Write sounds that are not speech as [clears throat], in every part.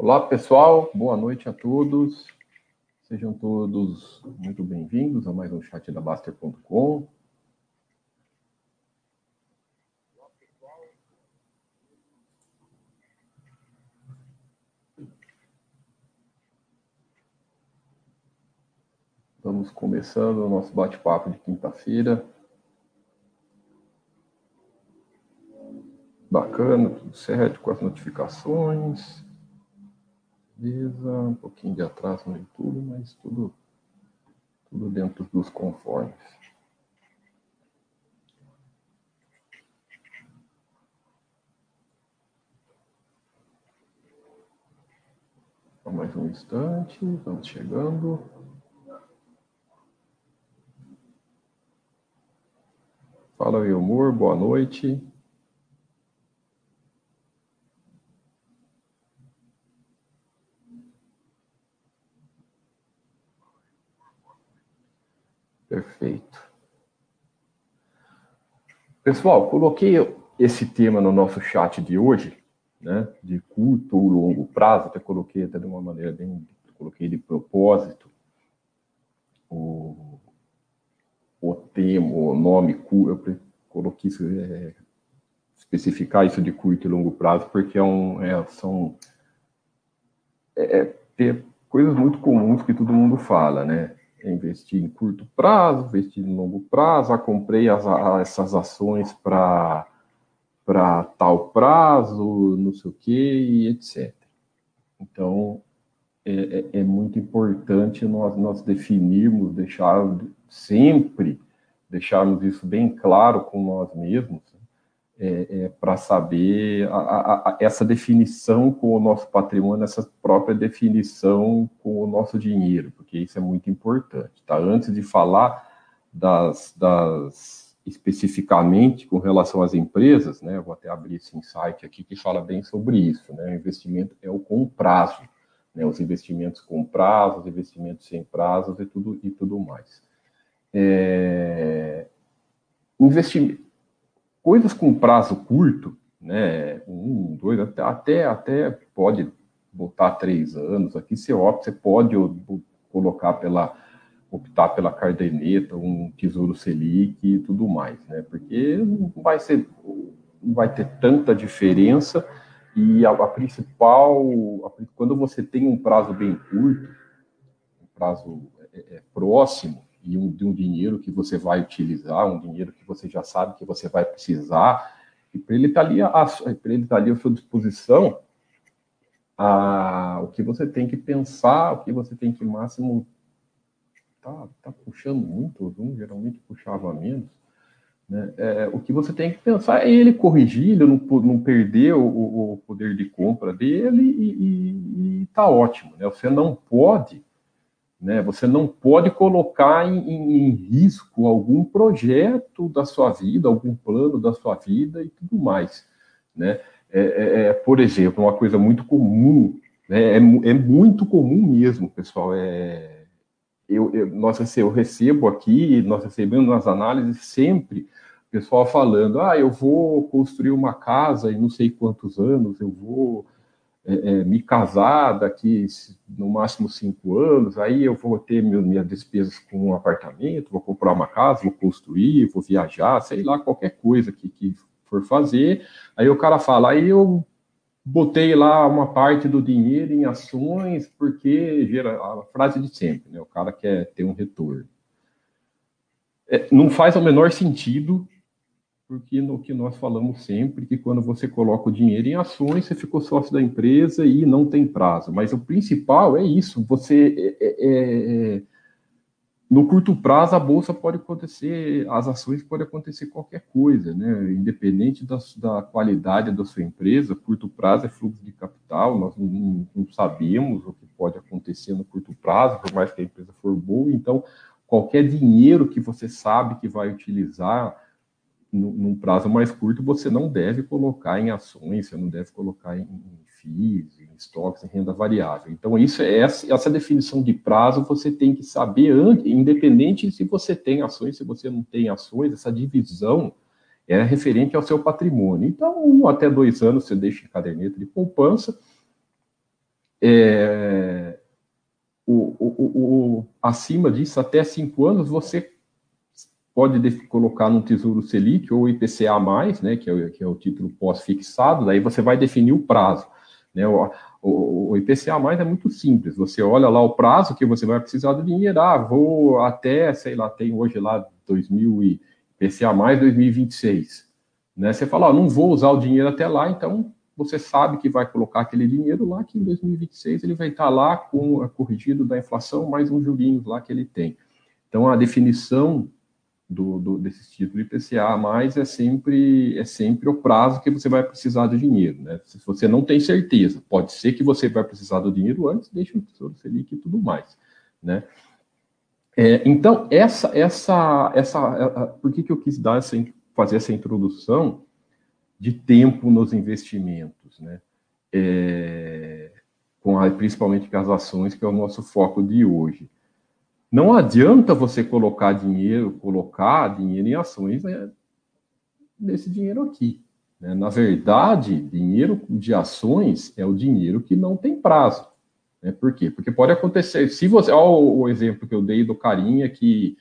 Olá, pessoal. Boa noite a todos. Sejam todos muito bem-vindos a mais um chat da Baster.com. Estamos começando o nosso bate-papo de quinta-feira. Bacana, tudo certo, com as notificações. Beleza, um pouquinho de atraso no YouTube, mas tudo, tudo dentro dos conformes. Mais um instante, vamos chegando. Fala aí, amor, boa noite. Perfeito. Pessoal, coloquei esse tema no nosso chat de hoje, né, de curto ou longo prazo, até coloquei até de uma maneira bem, coloquei de propósito o, o tema, o nome, eu coloquei isso, é, especificar isso de curto e longo prazo, porque é um, é, são é, é, coisas muito comuns que todo mundo fala, né? Investir em curto prazo, investir em longo prazo, ah, comprei as, essas ações para tal prazo, não sei o que, e etc. Então, é, é, é, muito importante nós, nós definirmos, deixar sempre deixarmos isso bem claro com nós mesmos, é, é, para saber a, a, a, essa definição com o nosso patrimônio, essa própria definição com o nosso dinheiro, porque isso é muito importante. Tá? Antes de falar das, das especificamente com relação às empresas, né, vou até abrir esse insight aqui que fala bem sobre isso. Né, o investimento é o com prazo, né, os investimentos com prazo, os investimentos sem prazos e tudo, e tudo mais. É, investimento coisas com prazo curto, né, um, dois, até, até pode botar três anos, aqui você opta, você pode colocar pela, optar pela cardeneta, um tesouro Selic e tudo mais, né, porque não vai ser, não vai ter tanta diferença e a, a principal, a, quando você tem um prazo bem curto, um prazo é, é, próximo, e um, de um dinheiro que você vai utilizar, um dinheiro que você já sabe que você vai precisar, e para ele estar tá ali, ele tá ali à sua disposição, a, o que você tem que pensar, o que você tem que máximo tá, tá puxando muito, um geralmente puxava menos, né? É, o que você tem que pensar é ele corrigir, ele não, não perder o, o poder de compra dele e, está ótimo. Né? Você não pode né? Você não pode colocar em, em, em, risco algum projeto da sua vida, algum plano da sua vida e tudo mais. Né? É, é, é por exemplo, uma coisa muito comum, né? é, é muito comum mesmo, pessoal. É, eu, eu, nós, eu recebo aqui, nós recebemos nas análises sempre pessoal falando: ah, eu vou construir uma casa em não sei quantos anos, eu vou é, é, me casar daqui no máximo cinco anos, aí eu vou ter meu, minhas despesas com um apartamento, vou comprar uma casa, vou construir, vou viajar, sei lá, qualquer coisa que, que for fazer. Aí o cara fala, aí eu botei lá uma parte do dinheiro em ações, porque gera a frase de sempre, né? O cara quer ter um retorno. É, não faz o menor sentido porque no que nós falamos sempre, que quando você coloca o dinheiro em ações, você ficou sócio da empresa e não tem prazo. Mas o principal é isso, você é, é, é, no curto prazo a bolsa pode acontecer, as ações pode acontecer qualquer coisa, né? Independente da, da qualidade da sua empresa, curto prazo é fluxo de capital, nós não, não sabemos o que pode acontecer no curto prazo, por mais que a empresa for boa, então qualquer dinheiro que você sabe que vai utilizar num prazo mais curto, você não deve colocar em ações, você não deve colocar em FIIs, em estoques, em renda variável. Então, isso é essa, essa definição de prazo você tem que saber, independente se você tem ações, se você não tem ações, essa divisão é referente ao seu patrimônio. Então, um até dois anos você deixa em caderneta de poupança, é, o, o, o, acima disso, até cinco anos, você pode colocar no Tesouro Selic ou IPCA+, né, que é, o, que é o título pós-fixado, daí você vai definir o prazo. Né, o, o, o IPCA+, é muito simples, você olha lá o prazo que você vai precisar do dinheiro, ah, vou até, sei lá, tem hoje lá 2000 e, IPCA+, 2026. Né, você fala, ó, não vou usar o dinheiro até lá, então você sabe que vai colocar aquele dinheiro lá, que em 2026 ele vai estar lá com corrigido da inflação, mais uns jurinhos lá que ele tem. Então, a definição do, do, desses títulos IPCA mais é sempre é sempre o prazo que você vai precisar do dinheiro, né? Se você não tem certeza, pode ser que você vai precisar do dinheiro antes, deixa o Tesouro Selic e tudo mais, né? É, então essa essa essa por que que eu quis dar essa fazer essa introdução de tempo nos investimentos, né? É, com a, principalmente com as ações que é o nosso foco de hoje. Não adianta você colocar dinheiro, colocar dinheiro em ações né, nesse dinheiro aqui. Né? Na verdade, dinheiro de ações é o dinheiro que não tem prazo. Né? Por quê? Porque pode acontecer. Se você. Olha o exemplo que eu dei do carinha que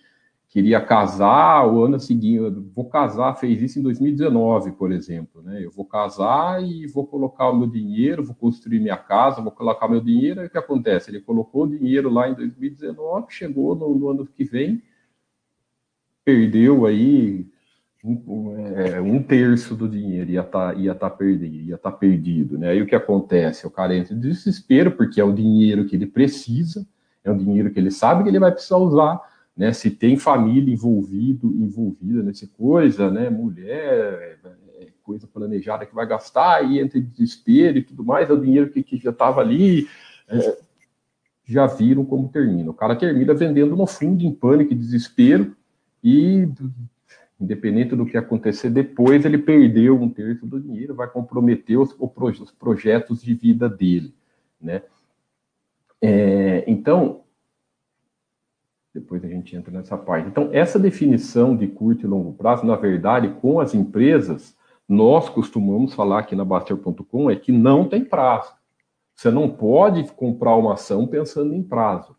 queria casar o ano seguinte, vou casar, fez isso em 2019, por exemplo, né? Eu vou casar e vou colocar o meu dinheiro, vou construir minha casa, vou colocar meu dinheiro, e o que acontece? Ele colocou o dinheiro lá em 2019, chegou no, no ano que vem, perdeu aí um, é, um terço do dinheiro, ia tá, ia tá perdido, ia tá perdido, né? Aí o que acontece? O cara entra em desespero, porque é o dinheiro que ele precisa, é um dinheiro que ele sabe que ele vai precisar usar, né, se tem família envolvido, envolvida nessa coisa, né, mulher, é, coisa planejada que vai gastar, e entra em desespero e tudo mais, é o dinheiro que, que já estava ali, é, já viram como termina. O cara termina vendendo no fundo, em pânico e desespero, e independente do que acontecer depois, ele perdeu um terço do dinheiro, vai comprometer os, os projetos de vida dele, né? É, então, depois a gente entra nessa parte. Então, essa definição de curto e longo prazo, na verdade, com as empresas, nós costumamos falar aqui na Baster.com é que não tem prazo. Você não pode comprar uma ação pensando em prazo.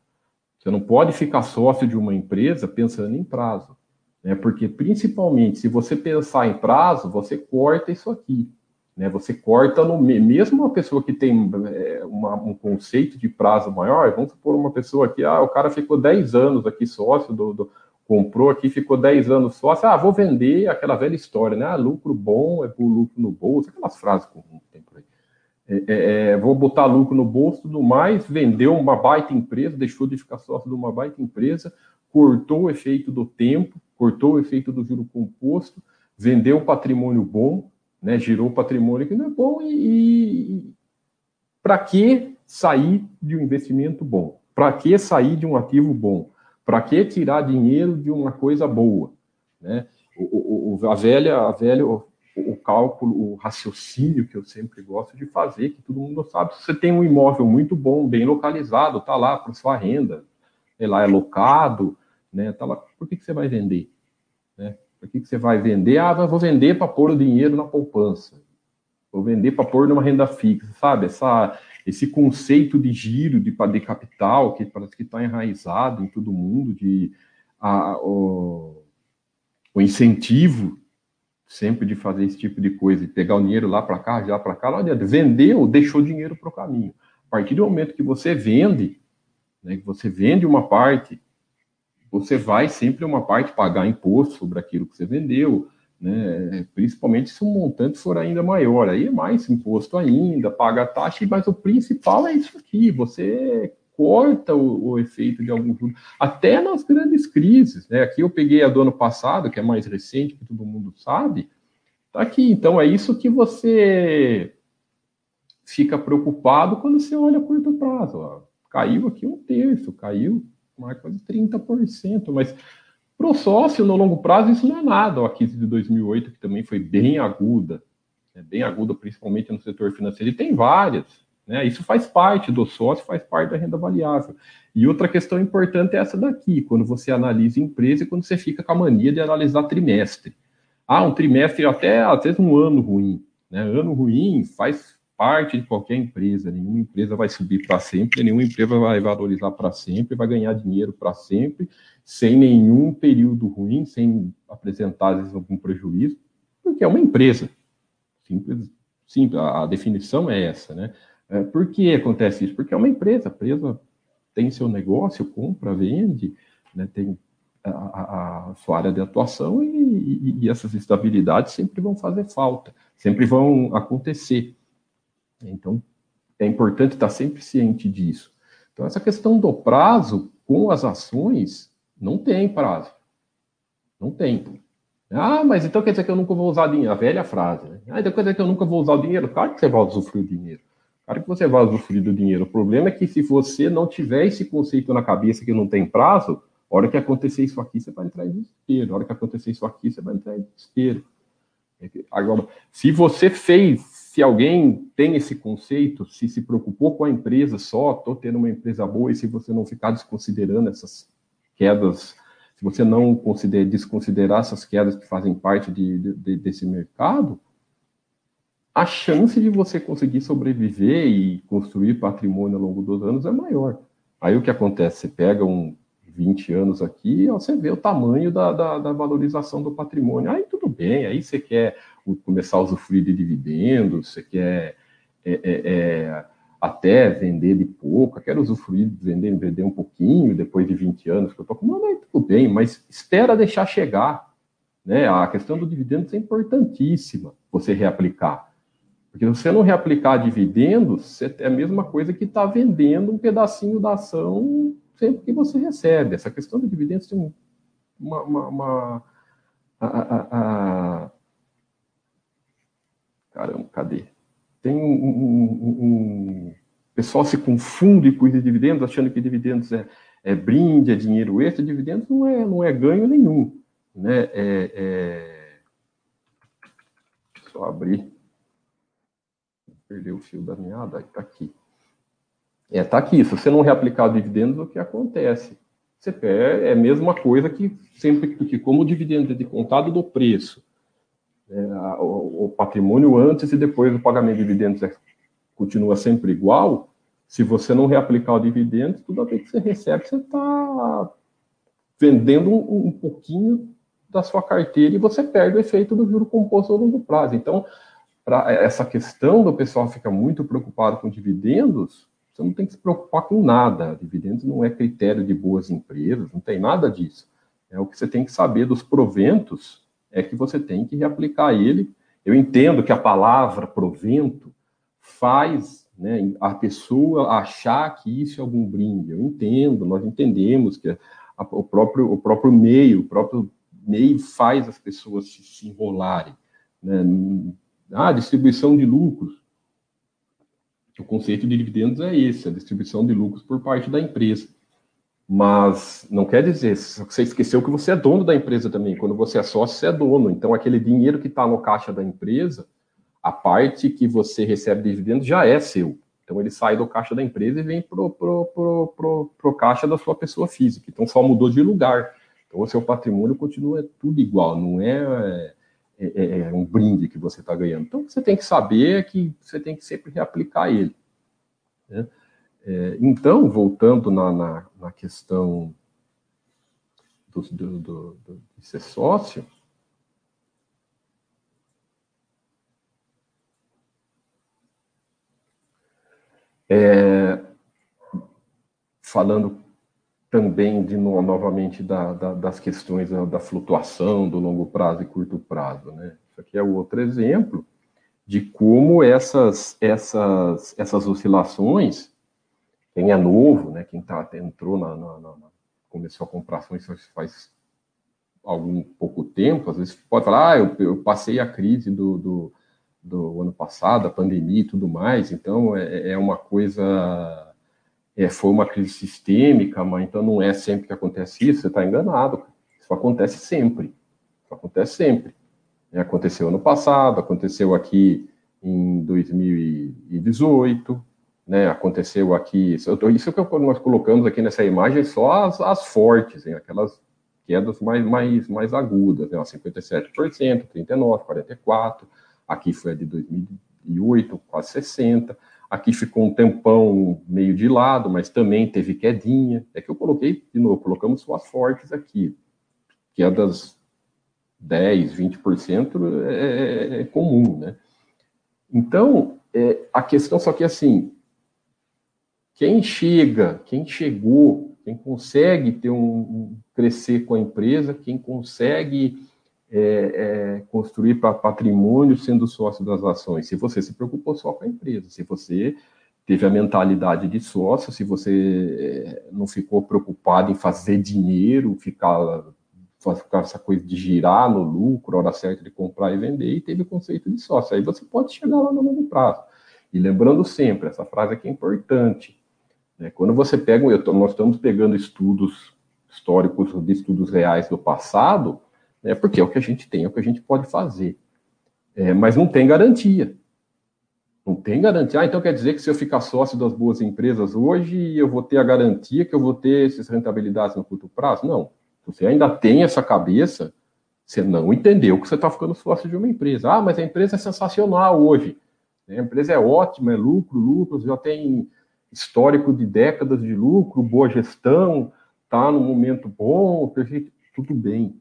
Você não pode ficar sócio de uma empresa pensando em prazo. Né? Porque, principalmente, se você pensar em prazo, você corta isso aqui. Né? Você corta no mesmo uma pessoa que tem é, uma, um conceito de prazo maior, vamos supor uma pessoa que ah, o cara ficou 10 anos aqui sócio do, do comprou aqui, ficou 10 anos sócio, ah, vou vender aquela velha história, né? Ah, lucro bom é por lucro no bolso, aquelas frases comuns que tem por aí. É, é, é, vou botar lucro no bolso tudo mais, vendeu uma baita empresa, deixou de ficar sócio de uma baita empresa, cortou o efeito do tempo, cortou o efeito do juro composto, vendeu patrimônio bom, né, girou patrimônio que não é bom e, e para que sair de um investimento bom? Para que sair de um ativo bom? Para que tirar dinheiro de uma coisa boa? Né? O, o, a velha, a velha, o, o, cálculo, o raciocínio que eu sempre gosto de fazer, que todo mundo sabe, se você tem um imóvel muito bom, bem localizado, tá lá para sua renda, sei lá, é locado, né, tá lá, por que, que você vai vender? Né? Por que, que você vai vender? Ah, vou vender para pôr o dinheiro na poupança. Vou vender para pôr numa renda fixa, sabe? Essa, esse conceito de giro, de, de capital, que parece que está enraizado em todo mundo, de a, o, o, incentivo sempre de fazer esse tipo de coisa, de pegar o dinheiro lá para cá, já para cá, não adianta. Vendeu, deixou dinheiro para o caminho. A partir do momento que você vende, né, que você vende uma parte você vai sempre uma parte pagar imposto sobre aquilo que você vendeu, né? principalmente se o montante for ainda maior, aí é mais imposto ainda, paga taxa, mas o principal é isso aqui, você corta o, o efeito de algum juros, até nas grandes crises, né? Aqui eu peguei a do ano passado, que é mais recente, que todo mundo sabe, tá aqui, então é isso que você fica preocupado quando você olha a curto prazo, ó. caiu aqui um terço, caiu marca de 30%, mas para o sócio, no longo prazo, isso não é nada. A crise de 2008, que também foi bem aguda, né, bem aguda, principalmente no setor financeiro, e tem várias. Né, isso faz parte do sócio, faz parte da renda variável. E outra questão importante é essa daqui, quando você analisa empresa e quando você fica com a mania de analisar trimestre. Ah, um trimestre, até às vezes um ano ruim. Né? Ano ruim faz parte de qualquer empresa. Nenhuma empresa vai subir para sempre, nenhuma empresa vai valorizar para sempre, vai ganhar dinheiro para sempre, sem nenhum período ruim, sem apresentar, vezes, algum prejuízo, porque é uma empresa. Simples, simples a definição é essa, né? É, por que acontece isso? Porque é uma empresa, a empresa tem seu negócio, compra, vende, né, tem a, a, sua área de atuação e, e, e, essas estabilidades sempre vão fazer falta, sempre vão acontecer. Então, é importante estar sempre ciente disso. Então, essa questão do prazo com as ações, não tem prazo. Não tem. Ah, mas então quer dizer que eu nunca vou usar dinheiro. A velha frase, né? Ah, então quer dizer que eu nunca vou usar o dinheiro. Claro que você vai usufruir o dinheiro. Claro que você vai usufruir do dinheiro. O problema é que se você não tiver esse conceito na cabeça que não tem prazo, a hora que acontecer isso aqui, você vai entrar em desespero. A hora que acontecer isso aqui, você vai entrar em desespero. Agora, se você fez, se alguém tem esse conceito, se se preocupou com a empresa só, estou tendo uma empresa boa, e se você não ficar desconsiderando essas quedas, se você não consider, desconsiderar essas quedas que fazem parte de, de, desse mercado, a chance de você conseguir sobreviver e construir patrimônio ao longo dos anos é maior. Aí o que acontece? Você pega um 20 anos aqui, você vê o tamanho da, da, da, valorização do patrimônio. Aí tudo bem, aí você quer começar a usufruir de dividendos, você quer é, é, é, até vender de pouco, quer usufruir, vender, vender um pouquinho depois de 20 anos que eu estou com, aí tudo bem, mas espera deixar chegar. Né? A questão do dividendos é importantíssima você reaplicar. Porque se você não reaplicar dividendos, é a mesma coisa que está vendendo um pedacinho da ação sempre que você recebe. Essa questão de dividendos tem uma. uma, uma a, a, a, caramba, cadê? Tem um, um, um, O pessoal se confunde com os dividendos, achando que dividendos é, é brinde, é dinheiro extra. Dividendos não é, não é ganho nenhum. Né? É, é... Só abrir perder o fio da meada, está aqui. É, está aqui. Se você não reaplicar dividendos, o que acontece? Você perde, é a mesma coisa que sempre que, como o dividendo é de contado do preço, é, o, o, patrimônio antes e depois do pagamento de dividendos é, continua sempre igual. Se você não reaplicar o dividendo, toda vez que você recebe, você está vendendo um, um pouquinho da sua carteira e você perde o efeito do juro composto ao longo prazo. Então, essa questão do pessoal ficar muito preocupado com dividendos, você não tem que se preocupar com nada. Dividendos não é critério de boas empresas, não tem nada disso. É o que você tem que saber dos proventos é que você tem que reaplicar ele. Eu entendo que a palavra provento faz né, a pessoa achar que isso é algum brinde. Eu entendo, nós entendemos que a, o, próprio, o próprio meio, o próprio meio faz as pessoas se, se enrolarem. Né? Ah, distribuição de lucros. O conceito de dividendos é esse, a distribuição de lucros por parte da empresa. Mas não quer dizer, você esqueceu que você é dono da empresa também. Quando você é sócio, você é dono. Então, aquele dinheiro que está no caixa da empresa, a parte que você recebe de dividendos já é seu. Então, ele sai do caixa da empresa e vem para o pro, pro, pro, pro, caixa da sua pessoa física. Então, só mudou de lugar. Então, o seu patrimônio continua tudo igual. Não é é, é, é um brinde que você está ganhando. Então, você tem que saber que você tem que sempre reaplicar ele. Né? É, então, voltando na, na, na questão do, do, do, do, de ser sócio, é, falando também de novamente da, da, das questões da, da, flutuação do longo prazo e curto prazo, né? Isso aqui é outro exemplo de como essas essas essas oscilações, quem é novo, né? Quem tá entrou na, na, na começou a comprar ações faz algum pouco tempo, às vezes pode falar, ah, eu, eu passei a crise do, do, do ano passado, a pandemia e tudo mais, então é, é uma coisa é, foi uma crise sistêmica, mas então não é sempre que acontece isso, você está enganado. Isso acontece sempre. Isso acontece sempre. É, aconteceu ano passado, aconteceu aqui em 2018, né, aconteceu aqui. Isso, isso que nós colocamos aqui nessa imagem só as, as fortes, hein, aquelas quedas mais, mais, mais agudas, né, 57%, 39%, 44%. Aqui foi a de 2000, 58, quase 60. Aqui ficou um tempão meio de lado, mas também teve quedinha. É que eu coloquei, de novo, colocamos só as fortes aqui. Quedas 10, 20% é, é, comum, né? Então, é, a questão só que assim, quem chega, quem chegou, quem consegue ter um, crescer com a empresa, quem consegue é, é, construir para patrimônio sendo sócio das ações. Se você se preocupou só com a empresa, se você teve a mentalidade de sócio, se você é, não ficou preocupado em fazer dinheiro, ficar, ficar essa coisa de girar no lucro, hora certa de comprar e vender, e teve o conceito de sócio. Aí você pode chegar lá no longo prazo. E lembrando sempre, essa frase aqui é importante. Né? Quando você pega, nós estamos pegando estudos históricos, de estudos reais do passado, né, porque é o que a gente tem, é o que a gente pode fazer. É, mas não tem garantia. Não tem garantia. Ah, então quer dizer que se eu ficar sócio das boas empresas hoje, eu vou ter a garantia que eu vou ter essas rentabilidades no curto prazo? Não. Você ainda tem essa cabeça, você não entendeu que você está ficando sócio de uma empresa. Ah, mas a empresa é sensacional hoje. A empresa é ótima, é lucro, lucro, já tem histórico de décadas de lucro, boa gestão, está no momento bom, perfeito, tudo bem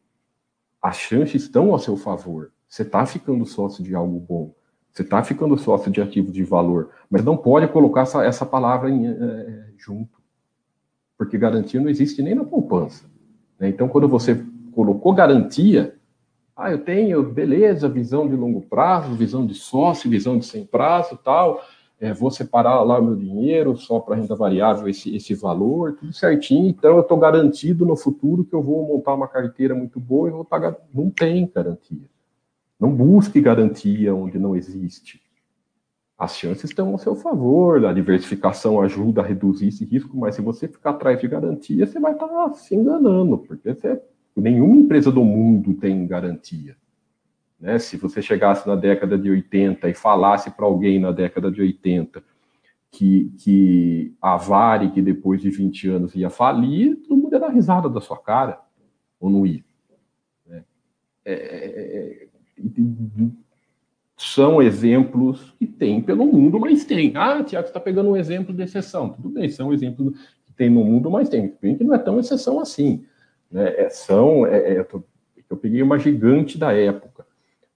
as chances estão ao seu favor. Você está ficando sócio de algo bom. Você está ficando sócio de ativos de valor. Mas não pode colocar essa, essa palavra em, é, junto. Porque garantia não existe nem na poupança. Né? Então, quando você colocou garantia, ah, eu tenho, beleza, visão de longo prazo, visão de sócio, visão de sem prazo tal é, vou separar lá meu dinheiro só para renda variável, esse, esse valor, tudo certinho. Então, eu estou garantido no futuro que eu vou montar uma carteira muito boa e vou estar. Tá, não tem garantia. Não busque garantia onde não existe. As chances estão ao seu favor, a diversificação ajuda a reduzir esse risco, mas se você ficar atrás de garantia, você vai estar tá se enganando, porque você, nenhuma empresa do mundo tem garantia. Né? Se você chegasse na década de 80 e falasse para alguém na década de 80 que, que a Varig, depois de 20 anos, ia falir, todo mundo ia dar risada da sua cara, ou não ia. Né? É, é, é são exemplos que tem pelo mundo, mas tem. Ah, Tiago, está pegando um exemplo de exceção. Tudo bem, são exemplos que tem no mundo, mas tem. Que não é tão exceção assim. Né? É, são, é, é, eu peguei uma gigante da época.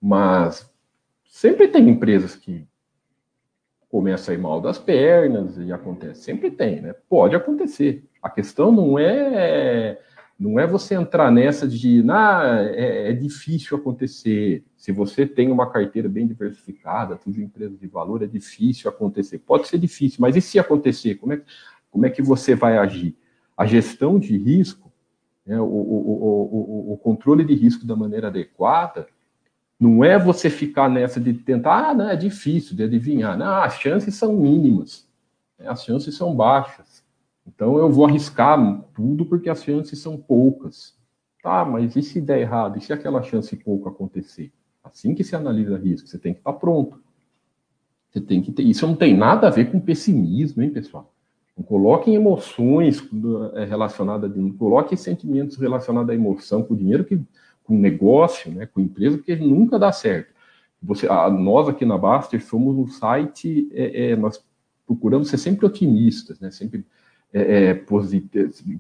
Mas sempre tem empresas que começam a ir mal das pernas e acontece. Sempre tem, né? Pode acontecer. A questão não é não é você entrar nessa de ah, é, é difícil acontecer. Se você tem uma carteira bem diversificada, tudo empresas de valor, é difícil acontecer. Pode ser difícil, mas e se acontecer? Como é, como é que você vai agir? A gestão de risco, né, o, o, o, o controle de risco da maneira adequada, não é você ficar nessa de tentar, ah, não, é difícil de adivinhar. Não, as chances são mínimas, né? as chances são baixas. Então eu vou arriscar tudo porque as chances são poucas. Tá, mas e se der errado? E se aquela chance pouco acontecer? Assim que se analisa risco, você tem que estar pronto. Você tem que ter. Isso não tem nada a ver com pessimismo, hein, pessoal? Não coloquem emoções eh, relacionadas, não coloquem sentimentos relacionados à emoção, com o dinheiro que com negócio, né, com empresa, porque nunca dá certo. Você, a, nós aqui na Baster somos um site, é, é, nós procuramos ser sempre otimistas, né, sempre é, é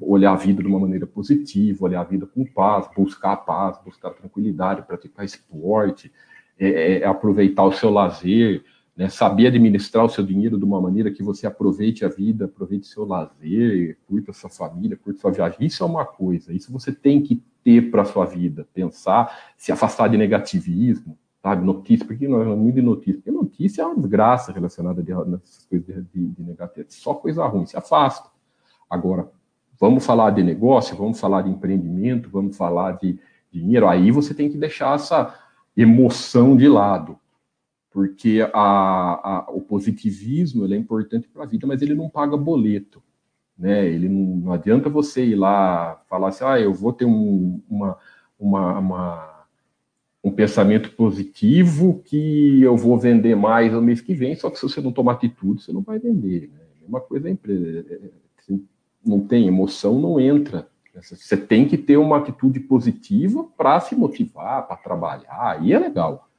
olhar a vida de uma maneira positiva, olhar a vida com paz, buscar paz, buscar tranquilidade, praticar esporte, é, é, aproveitar o seu lazer, né, saber administrar o seu dinheiro de uma maneira que você aproveite a vida, aproveite seu lazer, curta sua família, curta sua viagem. Isso é uma coisa, isso você tem que ter para sua vida, pensar, se afastar de negativismo, sabe? Notícia, porque não é muito de notícia, porque notícia é uma desgraça relacionada a essas coisas de, de, de negativo, só coisa ruim, se afasta. Agora, vamos falar de negócio, vamos falar de empreendimento, vamos falar de dinheiro, aí você tem que deixar essa emoção de lado, porque a, a, o positivismo é importante para a vida, mas ele não paga boleto né? Ele não, não adianta você ir lá falar assim, ah, eu vou ter um, uma, uma, uma, um pensamento positivo que eu vou vender mais no mês que vem, só que se você não tomar atitude, você não vai vender. Né? Uma coisa é empresa, é, é, não tem emoção, não entra. Você tem que ter uma atitude positiva para se motivar, para trabalhar, aí é legal.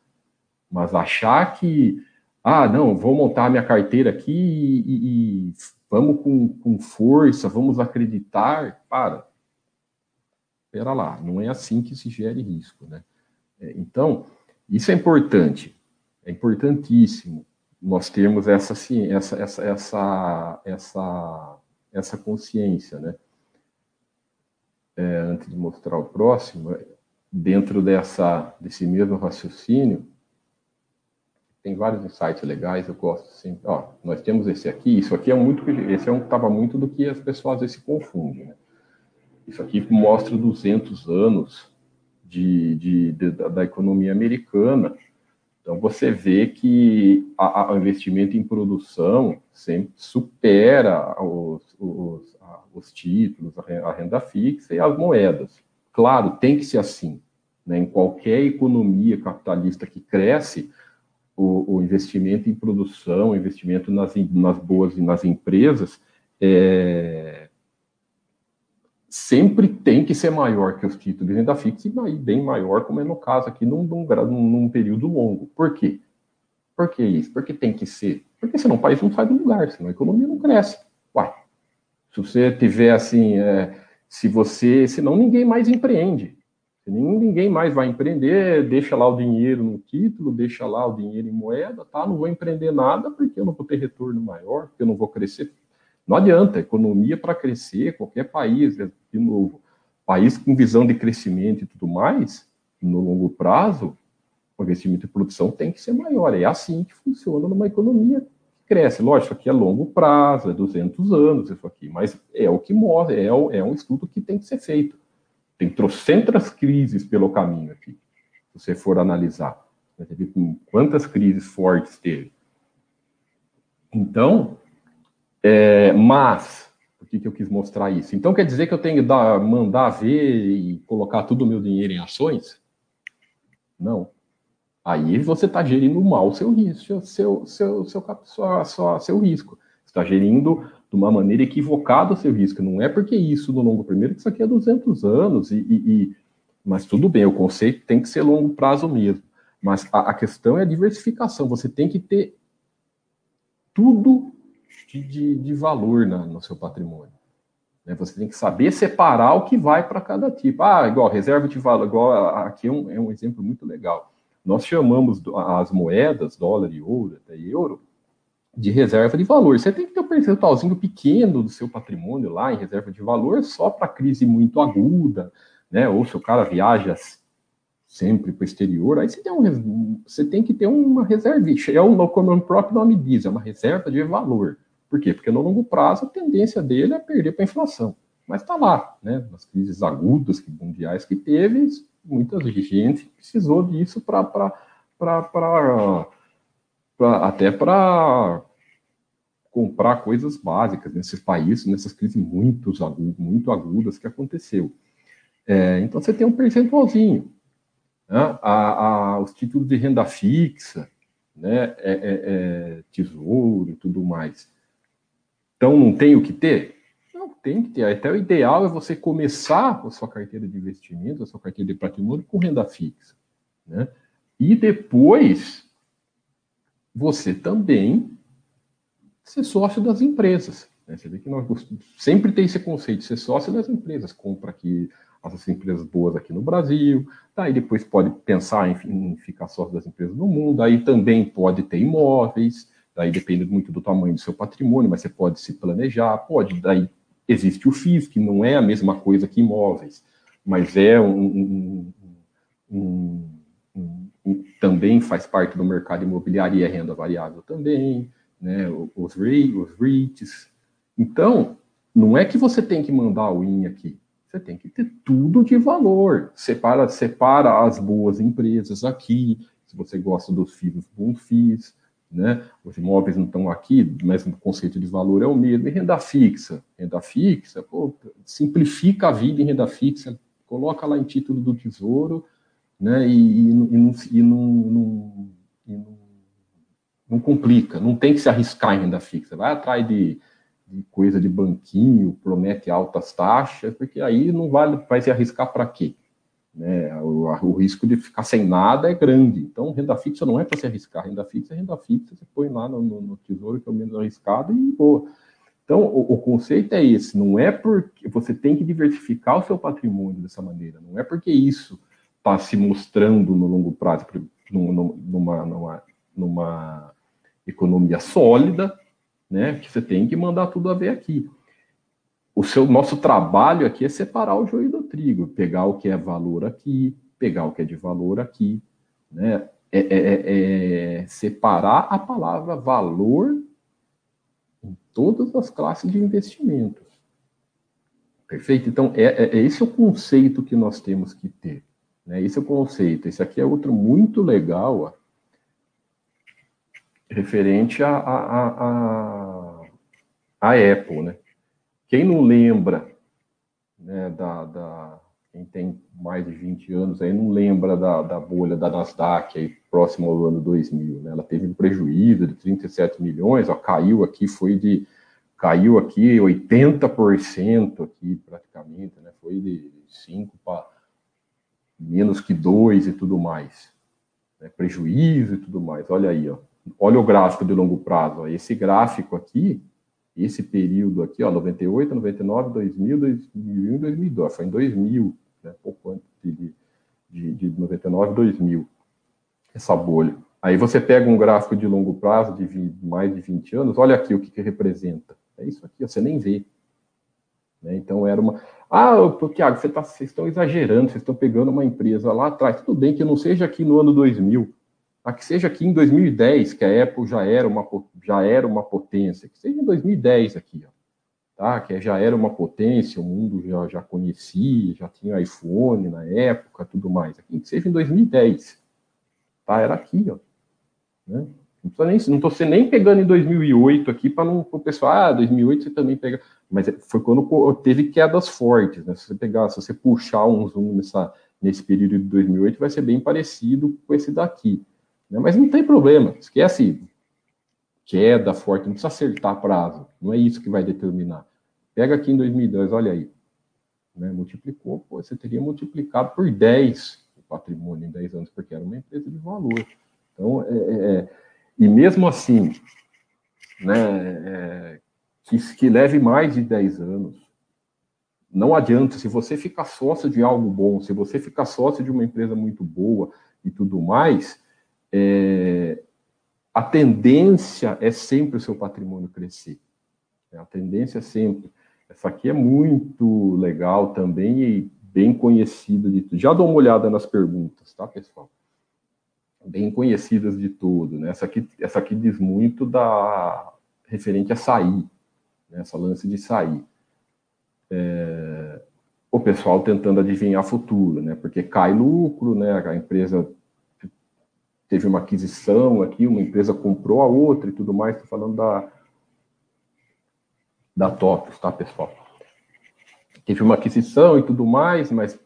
Mas achar que ah, não, vou montar minha carteira aqui e, e, e vamos com, com força, vamos acreditar. Para. Espera lá, não é assim que se gere risco, né? É, então, isso é importante, é importantíssimo nós termos essa, essa, essa, essa, essa, essa consciência, né? É, antes de mostrar o próximo, dentro dessa, desse mesmo raciocínio, tem vários insights legais, eu gosto assim, ó, nós temos esse aqui, isso aqui é muito, esse é um que estava muito do que as pessoas às vezes se confundem, né? Isso aqui mostra 200 anos de, de, de da, economia americana, então você vê que o investimento em produção sempre supera os, os, os títulos, a renda fixa e as moedas. Claro, tem que ser assim. Né? Em qualquer economia capitalista que cresce, o, o investimento em produção, o investimento nas, nas boas e nas empresas, é, sempre tem que ser maior que os títulos de renda fixa e bem maior, como é no caso aqui, num, num, num período longo. Por quê? Por que isso? Porque tem que ser. Porque senão o país não sai do lugar, senão a economia não cresce. Uai, se você tiver assim, é, se você, senão ninguém mais empreende. Ninguém mais vai empreender, deixa lá o dinheiro no título, deixa lá o dinheiro em moeda, tá? Não vou empreender nada porque eu não vou ter retorno maior, porque eu não vou crescer. Não adianta, economia para crescer, qualquer país, de novo, país com visão de crescimento e tudo mais, no longo prazo, o investimento em produção tem que ser maior. É assim que funciona numa economia que cresce. Lógico, aqui é longo prazo, é 200 anos isso aqui, mas é o que mostra, é, é um estudo que tem que ser feito. Tem trocentas crises pelo caminho aqui, se você for analisar. Quantas crises fortes teve? Então, é, mas, por que, que eu quis mostrar isso? Então quer dizer que eu tenho que dar, mandar ver e colocar todo o meu dinheiro em ações? Não. Aí você está gerindo mal seu risco, seu, seu, seu, seu, seu, seu risco. Você está gerindo de uma maneira equivocada seu risco. Não é porque isso no longo primeiro, que isso aqui é 200 anos, e, e, e, mas tudo bem, o conceito tem que ser longo prazo mesmo. Mas a, a questão é a diversificação. Você tem que ter tudo de, de, de valor na, no seu patrimônio. Né? Você tem que saber separar o que vai para cada tipo. Ah, igual reserva de valor, igual aqui é um, é um exemplo muito legal. Nós chamamos as moedas, dólar e ouro, até euro, de reserva de valor. Você tem que ter um percentualzinho pequeno do seu patrimônio lá em reserva de valor só para crise muito aguda, né? Ou se o cara viaja sempre para o exterior, aí você tem, um, você tem que ter uma reserva. É um, como o próprio nome diz, é uma reserva de valor. Por quê? Porque no longo prazo a tendência dele é perder para a inflação. Mas está lá, né? Nas crises agudas que, mundiais que teve, muita gente precisou disso para pra, até para comprar coisas básicas nesses países, nessas crises muito, agudas, muito agudas que aconteceu. É, então você tem um percentualzinho. Né? A, a, os títulos de renda fixa, né? É, é, é, tesouro e tudo mais. Então não tem o que ter? Não, tem que ter. Até o ideal é você começar a sua carteira de investimento, a sua carteira de patrimônio com renda fixa. Né? E depois você também ser sócio das empresas. Né? Você vê que nós sempre tem esse conceito de ser sócio das empresas. Compra aqui as empresas boas aqui no Brasil, daí depois pode pensar em, em ficar sócio das empresas no mundo, aí também pode ter imóveis, daí depende muito do tamanho do seu patrimônio, mas você pode se planejar, pode, daí existe o FIIs, que não é a mesma coisa que imóveis, mas é um, um, um também faz parte do mercado imobiliário e é renda variável também, né? Os, os REITs. Então, não é que você tem que mandar o IN aqui, você tem que ter tudo de valor. Separa, separa as boas empresas aqui, se você gosta dos FIIs, bons FIIs, né? Os imóveis não estão aqui, mas o conceito de valor é o mesmo. E renda fixa? Renda fixa, pô, simplifica a vida em renda fixa, coloca lá em título do tesouro, né? E, e, não, e, não, não, e não, não, complica, não tem que se arriscar em renda fixa, vai atrás de, de coisa de banquinho, promete altas taxas, porque aí não vale, vai se arriscar para quê? Né? O, o, risco de ficar sem nada é grande. Então, renda fixa não é para se arriscar. Renda fixa é renda fixa, você põe lá no, no, no tesouro, que é o menos arriscado, e boa. Então, o, o, conceito é esse, não é porque você tem que diversificar o seu patrimônio dessa maneira, não é porque isso está se mostrando no longo prazo, numa, numa, numa economia sólida, né, que você tem que mandar tudo a ver aqui. O seu nosso trabalho aqui é separar o joio do trigo, pegar o que é valor aqui, pegar o que é de valor aqui, né? É, é, é, é separar a palavra valor em todas as classes de investimentos. Perfeito? Então, é, é, é esse o conceito que nós temos que ter. Né? Esse é o conceito. Esse aqui é outro muito legal, ó, referente a, a, a, a, Apple, né? Quem não lembra né, da, da, quem tem mais de 20 anos aí não lembra da, da bolha da Nasdaq aí, próximo ao ano 2000, né? Ela teve um prejuízo de 37 milhões, ó, caiu aqui, foi de caiu aqui 80% aqui praticamente, né? Foi de 5 para menos que 2 e tudo mais. Né? Prejuízo e tudo mais. Olha aí, ó. Olha o gráfico de longo prazo. Ó. Esse gráfico aqui, esse período aqui, ó, 98, 99, 2000, 2001, 2002. Foi em 2000, né? pouco antes de, de, de 99, 2000. Essa bolha. Aí você pega um gráfico de longo prazo de mais de 20 anos, olha aqui o que, que representa. É isso aqui, você nem vê. Né? Então era uma. Ah, Tiago, você tá, vocês estão exagerando, vocês estão pegando uma empresa lá atrás. Tudo bem que não seja aqui no ano 2000, a que seja aqui em 2010, que a Apple já era uma, já era uma potência, que seja em 2010 aqui, ó, tá? que já era uma potência, o mundo já, já conhecia, já tinha iPhone na época, tudo mais, aqui, que seja em 2010, tá? era aqui, ó, né? Não estou nem, pegando em 2008 aqui para não o pessoal, ah, 2008 você também pega, mas é, foi quando teve quedas fortes, né? Se você pegar, se você puxar um zoom nessa, nesse período de 2008, vai ser bem parecido com esse daqui. Né? Mas não tem problema, esquece queda forte, não precisa acertar prazo, não é isso que vai determinar. Pega aqui em 2002, olha aí, né? multiplicou, pô, você teria multiplicado por 10 o patrimônio em 10 anos, porque era uma empresa de valor. Então, é, é, é e mesmo assim, né, é, que, que leve mais de 10 anos, não adianta, se você ficar sócio de algo bom, se você ficar sócio de uma empresa muito boa e tudo mais, é, a tendência é sempre o seu patrimônio crescer. É, a tendência é sempre. Essa aqui é muito legal também e bem conhecida de. Já dou uma olhada nas perguntas, tá, pessoal? Bem conhecidas de tudo. Né? Essa, aqui, essa aqui diz muito da referente a sair, né? essa lance de sair. É, o pessoal tentando adivinhar futuro, né? porque cai lucro, né? a empresa teve uma aquisição aqui, uma empresa comprou a outra e tudo mais, estou falando da, da TOTOS, tá, pessoal? Teve uma aquisição e tudo mais, mas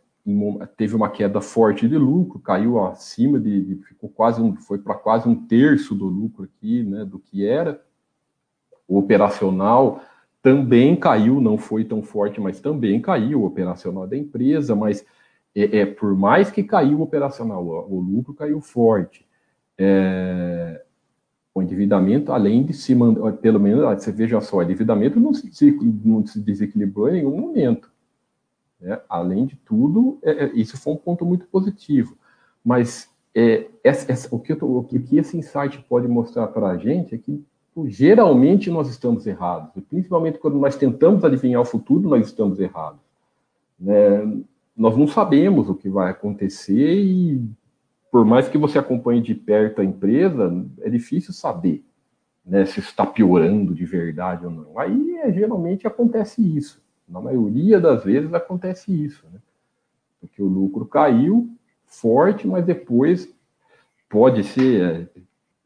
teve uma queda forte de lucro, caiu acima de, ficou quase um, foi para quase um terço do lucro aqui, né, do que era. O operacional também caiu, não foi tão forte, mas também caiu o operacional da empresa, mas é, é por mais que caiu o operacional, o, o lucro caiu forte. É, o endividamento, além de se mandar, pelo menos, você veja só, o endividamento não se, não se desequilibrou em nenhum momento né? Além de tudo, é, é, isso foi um ponto muito positivo. Mas é, essa, essa, o, que tô, o, que esse insight pode mostrar para a gente é que geralmente nós estamos errados. Principalmente quando nós tentamos adivinhar o futuro, nós estamos errados. Né? Nós não sabemos o que vai acontecer e, por mais que você acompanhe de perto a empresa, é difícil saber né, se está piorando de verdade ou não. Aí, é, geralmente, acontece isso. Na maioria das vezes acontece isso, né? Porque o lucro caiu forte, mas depois pode ser.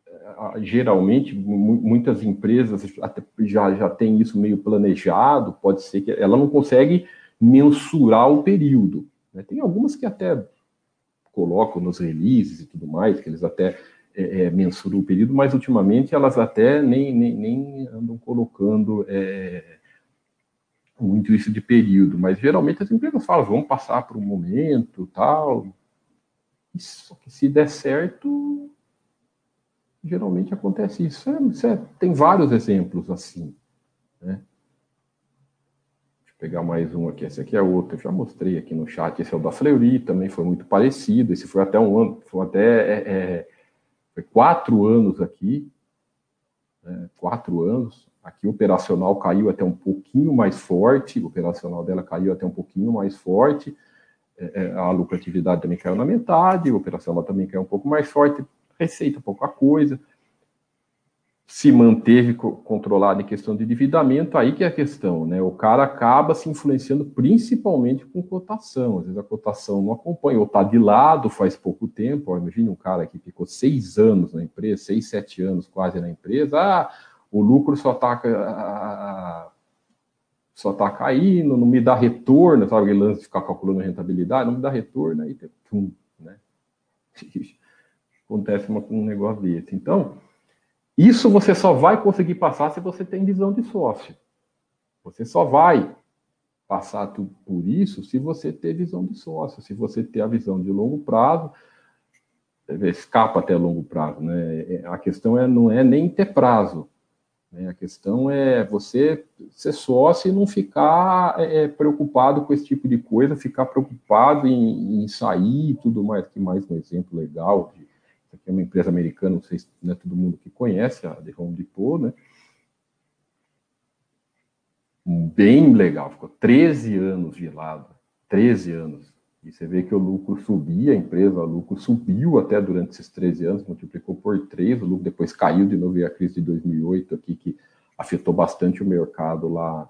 É, geralmente, muitas empresas já, já têm isso meio planejado, pode ser que ela não consegue mensurar o período. Né? Tem algumas que até colocam nos releases e tudo mais, que eles até é, é, mensuram o período, mas ultimamente elas até nem, nem, nem andam colocando é, muito isso de período, mas geralmente as empresas falam, vamos passar por um momento, tal. Isso que se der certo, geralmente acontece isso. É, isso é, tem vários exemplos assim. Né? Deixa eu pegar mais um aqui. Esse aqui é outro. Eu já mostrei aqui no chat. Esse é o da Fleury, também foi muito parecido. Esse foi até um ano, foi até é, é, foi quatro anos aqui. Né? Quatro anos. Aqui o operacional caiu até um pouquinho mais forte. O operacional dela caiu até um pouquinho mais forte. É, é a lucratividade também caiu na metade. O operacional também caiu um pouco mais forte receita pouca coisa, se manteve controlado em questão de endividamento, aí que é a questão, né? O cara acaba se influenciando principalmente com cotação. Às vezes a cotação não acompanha, ou está de lado faz pouco tempo. Imagine um cara que ficou seis anos na empresa, seis, sete anos quase na empresa, ah, o lucro só está só tá caindo, não me dá retorno, sabe aquele lance de ficar calculando rentabilidade, não me dá retorno, aí pum, né? [laughs] acontece uma, um negócio desse. Então, isso você só vai conseguir passar se você tem visão de sócio. Você só vai passar por isso se você ter visão de sócio, se você ter a visão de longo prazo, escapa até longo prazo, né? É, a questão é, não é nem ter prazo? A questão é você ser sócio e não ficar é, é, preocupado com esse tipo de coisa, ficar preocupado em, em sair e tudo mais, que mais um exemplo legal de aqui é uma empresa americana, não sei se não é todo mundo que conhece, a The Home Depot, né? Bem legal, ficou 13 anos de lado, 13 anos. E você vê que o lucro subia, a empresa, o lucro subiu até durante esses 13 anos, multiplicou por 3, o lucro depois caiu de novo, e a crise de 2008 aqui, que afetou bastante o mercado lá,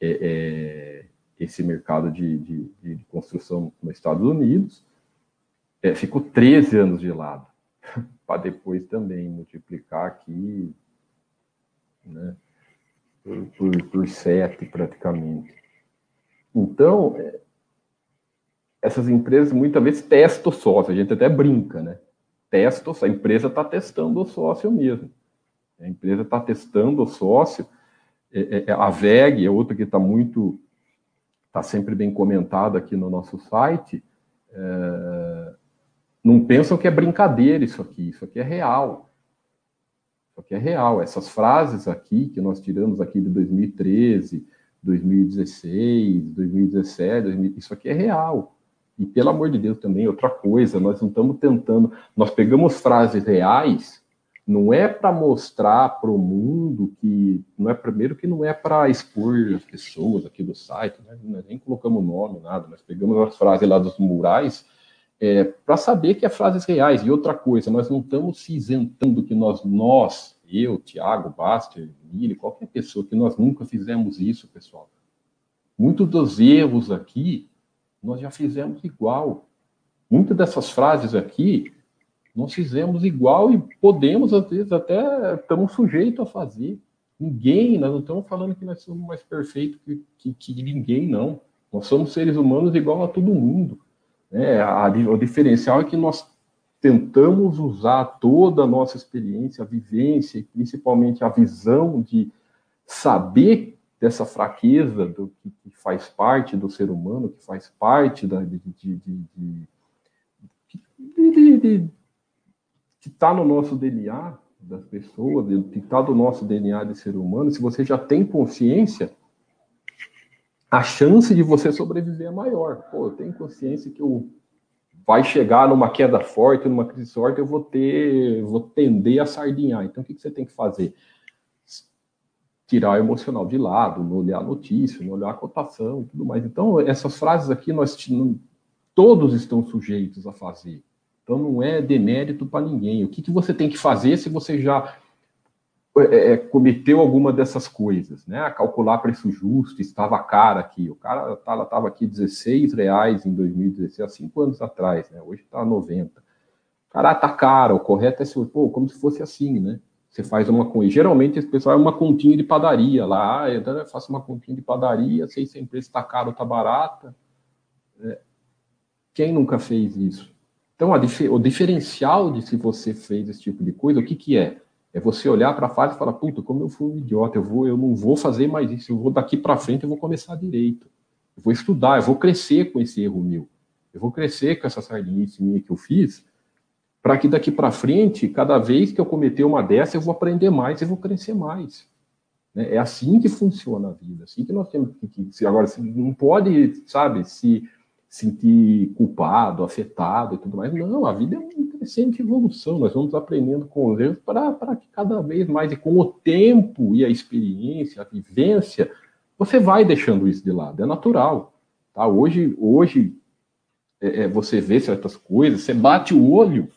é, é, esse mercado de, de, de, construção nos Estados Unidos. É, ficou 13 anos de lado. [laughs] para depois também multiplicar aqui né, por, por, por sete praticamente. Então, é, essas empresas muitas vezes testam o sócio, a gente até brinca, né? Testa, a empresa está testando o sócio mesmo. A empresa está testando o sócio. É, é, a VEG é outra que está muito, está sempre bem comentada aqui no nosso site. É, não pensam que é brincadeira isso aqui, isso aqui é real. Isso aqui é real. Essas frases aqui que nós tiramos aqui de 2013, 2016, 2017, isso aqui é real. E pelo amor de Deus também, outra coisa, nós não estamos tentando, nós pegamos frases reais, não é para mostrar para o mundo que, não é primeiro que não é para expor as pessoas aqui do site, né? nós nem colocamos nome, nada, nós pegamos as frases lá dos murais é, para saber que é frases reais. E outra coisa, nós não estamos se isentando que nós, nós, eu, Tiago, Baster, Mili, qualquer pessoa, que nós nunca fizemos isso, pessoal. Muitos dos erros aqui, nós já fizemos igual. Muitas dessas frases aqui, nós fizemos igual e podemos, às vezes, até estamos sujeitos a fazer. Ninguém, nós não estamos falando que nós somos mais perfeitos que, que, que ninguém, não. Nós somos seres humanos igual a todo mundo. Né? A, o diferencial é que nós tentamos usar toda a nossa experiência, a vivência principalmente a visão de saber dessa fraqueza do que, faz parte do ser humano, que faz parte da, de, de, de, que está no nosso DNA das pessoas, que está do nosso DNA de ser humano, se você já tem consciência, a chance de você sobreviver é maior. Pô, eu tenho consciência que eu vai chegar numa queda forte, numa crise forte, eu vou ter, vou tender a sardinhar. Então, o que, que você tem que fazer? Tirar o emocional de lado, não olhar a notícia, não olhar a cotação e tudo mais. Então, essas frases aqui, nós todos estão sujeitos a fazer. Então, não é demérito para ninguém. O que, que você tem que fazer se você já é, é, cometeu alguma dessas coisas, né? Calcular preço justo, estava cara aqui. O cara estava tá, aqui 16 reais em 2016, há cinco anos atrás, né? Hoje está 90. Cara, tá caro, o correto é ser, pô, como se fosse assim, né? Você faz uma conta. Geralmente esse pessoal é uma continha de padaria lá. Ah, então eu faço uma continha de padaria, sei se a empresa está cara ou está barata. É. Quem nunca fez isso? Então, o diferencial de se você fez esse tipo de coisa, o que, que é? É você olhar para a fase e falar, puta, como eu fui um idiota, eu, vou, eu não vou fazer mais isso, eu vou daqui para frente, eu vou começar direito. Eu vou estudar, eu vou crescer com esse erro meu. Eu vou crescer com essa sardinice minha que eu fiz, para que daqui para frente, cada vez que eu cometer uma dessa, eu vou aprender mais e vou crescer mais. Né? É assim que funciona a vida, assim que nós temos que... Agora, não pode, sabe, se sentir culpado, afetado e tudo mais. Não, a vida é uma crescente evolução. Nós vamos aprendendo com os erros para que cada vez mais, e com o tempo e a experiência, a vivência, você vai deixando isso de lado. É natural. Tá? Hoje, hoje é, é, você vê certas coisas, você bate o olho,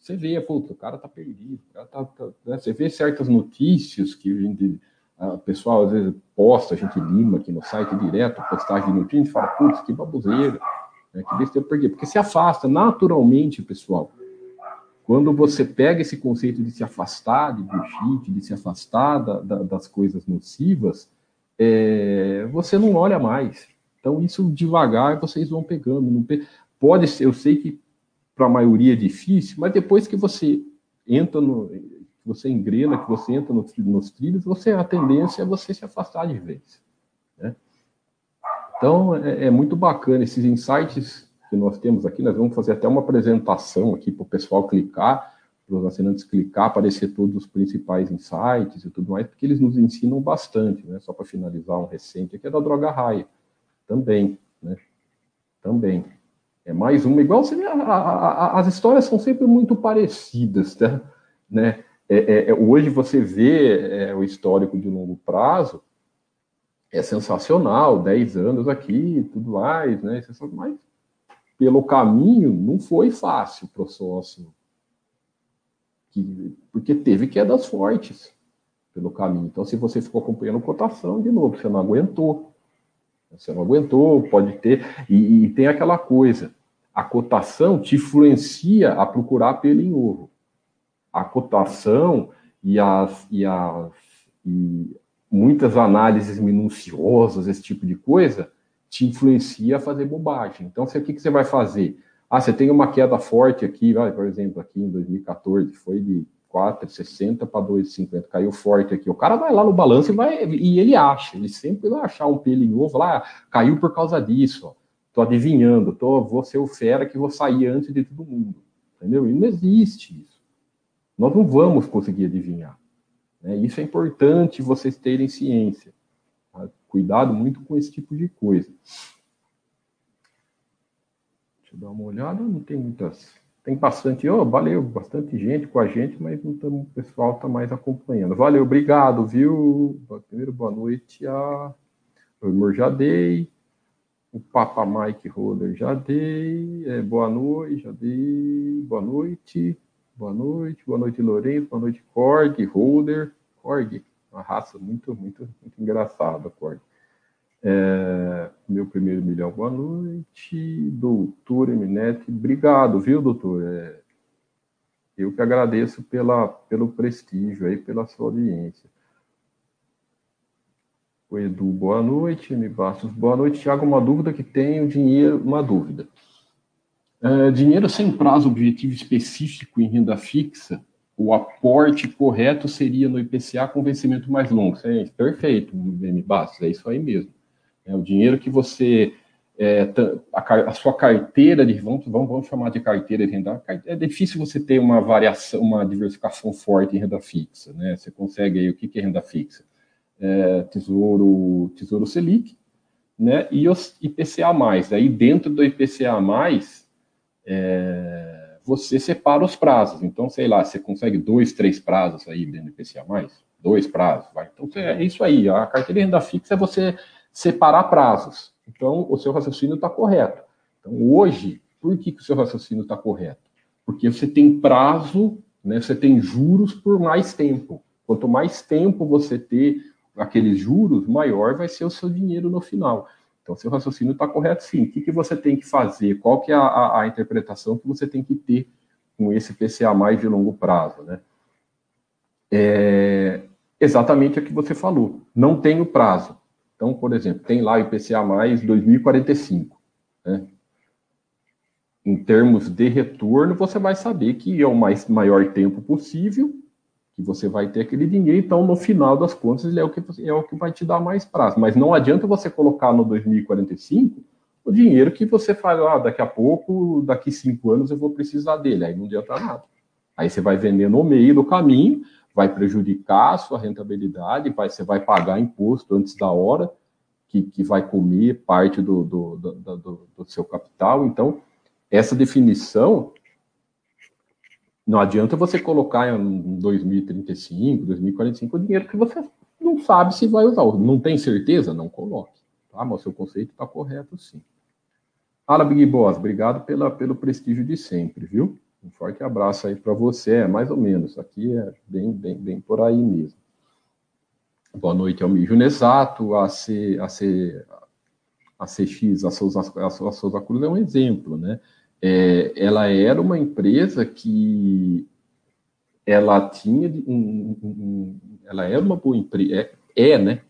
você vê, pô, o cara tá perdido. Cara tá, tá, né? Você vê certas notícias que a gente o pessoal às vezes posta, a gente lima aqui no site direto, postagem de notícia, a gente fala, putz, que baboseira, né? que besteira, por quê? Porque se afasta naturalmente, pessoal. Quando você pega esse conceito de se afastar de bullshit, de se afastar da, da, das coisas nocivas, é, você não olha mais. Então, isso devagar vocês vão pegando. Pe... Pode ser, eu sei que para a maioria é difícil, mas depois que você entra no. você engrena, que você entra nos, nos trilhos, você, a tendência é você se afastar de vez. Né? Então, é, é muito bacana esses insights que nós temos aqui, nós vamos fazer até uma apresentação aqui para o pessoal clicar, para os assinantes clicar, aparecer todos os principais insights e tudo mais, porque eles nos ensinam bastante, né? Só para finalizar um recente aqui é da Droga Raia, também, né? Também. É mais uma, igual você vê, a, a, a, as histórias são sempre muito parecidas, tá? né? É, é, é hoje você vê é, o histórico de longo prazo, é sensacional, 10 anos aqui, tudo mais, né? Mas pelo caminho, não foi fácil para o sócio, que, porque teve quedas fortes pelo caminho. Então, se você ficou acompanhando cotação, de novo, você não aguentou. Você não aguentou, pode ter. E, e tem aquela coisa: a cotação te influencia a procurar pelo em ovo. A cotação e as, e as e muitas análises minuciosas, esse tipo de coisa, te influencia a fazer bobagem. Então, o que, que você vai fazer? Ah, você tem uma queda forte aqui, vai, por exemplo, aqui em 2014, foi de 4,60 para 2,50, caiu forte aqui. O cara vai lá no balanço e, vai, e ele acha, ele sempre vai achar um pelo em ovo lá, caiu por causa disso, ó. tô adivinhando, tô, vou ser o fera que vou sair antes de todo mundo, entendeu? E não existe isso. Nós não vamos conseguir adivinhar. Né? Isso é importante vocês terem ciência. Cuidado muito com esse tipo de coisa. Deixa eu dar uma olhada, não tem muitas. Tem bastante, oh, valeu, bastante gente com a gente, mas não tamo, o pessoal está mais acompanhando. Valeu, obrigado, viu? Primeiro, boa noite a o Irmão já dei, o Papa Mike Roller já dei, é, boa noite, já dei, boa noite, boa noite, boa noite, Lourenço, boa noite, Korg, Holder, Korg, uma raça muito, muito, muito engraçada, Cord. É, meu primeiro milhão, boa noite. Doutor Eminete, obrigado, viu, doutor? É, eu que agradeço pela, pelo prestígio aí, pela sua audiência. O Edu, boa noite. Me Bastos, boa noite. Tiago, uma dúvida que tenho, dinheiro, uma dúvida. É, dinheiro sem prazo objetivo específico em renda fixa o aporte correto seria no IPCA com vencimento mais longo. É, perfeito, M. Bastos, é isso aí mesmo. É o dinheiro que você. É, a, a, sua carteira de. Vamos, vamos, chamar de carteira de renda. É difícil você ter uma variação, uma diversificação forte em renda fixa. Né? Você consegue aí, o que, que é renda fixa? É, tesouro, tesouro Selic, né? E os IPCA. Aí dentro do IPCA, é, você separa os prazos. Então, sei lá, você consegue dois, três prazos aí dentro do IPCA+, dois prazos, vai. Então, é isso aí. A carteira de renda fixa é você separar prazos. Então, o seu raciocínio está correto. Então, hoje, por que, que o seu raciocínio está correto? Porque você tem prazo, né, você tem juros por mais tempo. Quanto mais tempo você ter aqueles juros, maior vai ser o seu dinheiro no final. Então, seu raciocínio está correto sim. O que, que você tem que fazer? Qual que é a, a, a, interpretação que você tem que ter com esse PCA mais de longo prazo, né? É exatamente o que você falou. Não tem o prazo. Então, por exemplo, tem lá IPCA mais 2045, né? Em termos de retorno, você vai saber que é o mais, maior tempo possível, que você vai ter aquele dinheiro, então no final das contas ele é o que, é o que vai te dar mais prazo. Mas não adianta você colocar no 2045 o dinheiro que você fala, ah, daqui a pouco, daqui cinco anos eu vou precisar dele, aí não adianta nada. Aí você vai vender no meio do caminho, vai prejudicar a sua rentabilidade, vai, você vai pagar imposto antes da hora, que, que vai comer parte do, do, do, do, do seu capital. Então, essa definição não adianta você colocar em 2035, 2045 o dinheiro que você não sabe se vai usar. Não tem certeza? Não coloque. Tá? Mas o seu conceito está correto, sim. Fala, Big Boss. Obrigado pela, pelo prestígio de sempre, viu? Um forte abraço aí para você. É mais ou menos. Aqui é bem, bem, bem por aí mesmo. Boa noite, Almir Nesato. A, C, a, C, a CX, a Souza, a Souza Cruz é um exemplo, né? é, ela era uma empresa que ela tinha um, um, ela era uma boa empresa, é, é, né?